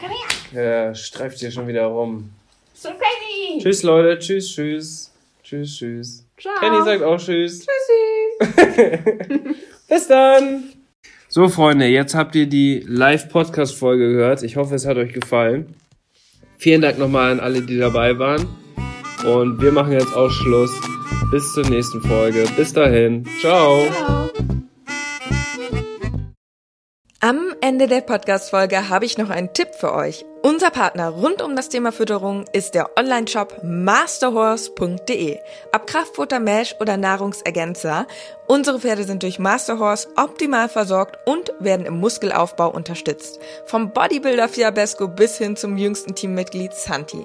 Komm her. Ja, streift hier schon wieder rum. So Kenny. Tschüss, Leute. Tschüss, tschüss. Tschüss, tschüss. Ciao. Kenny sagt auch Tschüss. Tschüssi. Bis dann. So, Freunde, jetzt habt ihr die Live-Podcast-Folge gehört. Ich hoffe, es hat euch gefallen. Vielen Dank nochmal an alle, die dabei waren. Und wir machen jetzt auch Schluss. Bis zur nächsten Folge. Bis dahin. Ciao. Ciao. Am Ende der Podcast-Folge habe ich noch einen Tipp für euch. Unser Partner rund um das Thema Fütterung ist der Online-Shop masterhorse.de. Ob Kraftfutter, Mesh oder Nahrungsergänzer, unsere Pferde sind durch Masterhorse optimal versorgt und werden im Muskelaufbau unterstützt. Vom Bodybuilder Fiabesco bis hin zum jüngsten Teammitglied Santi.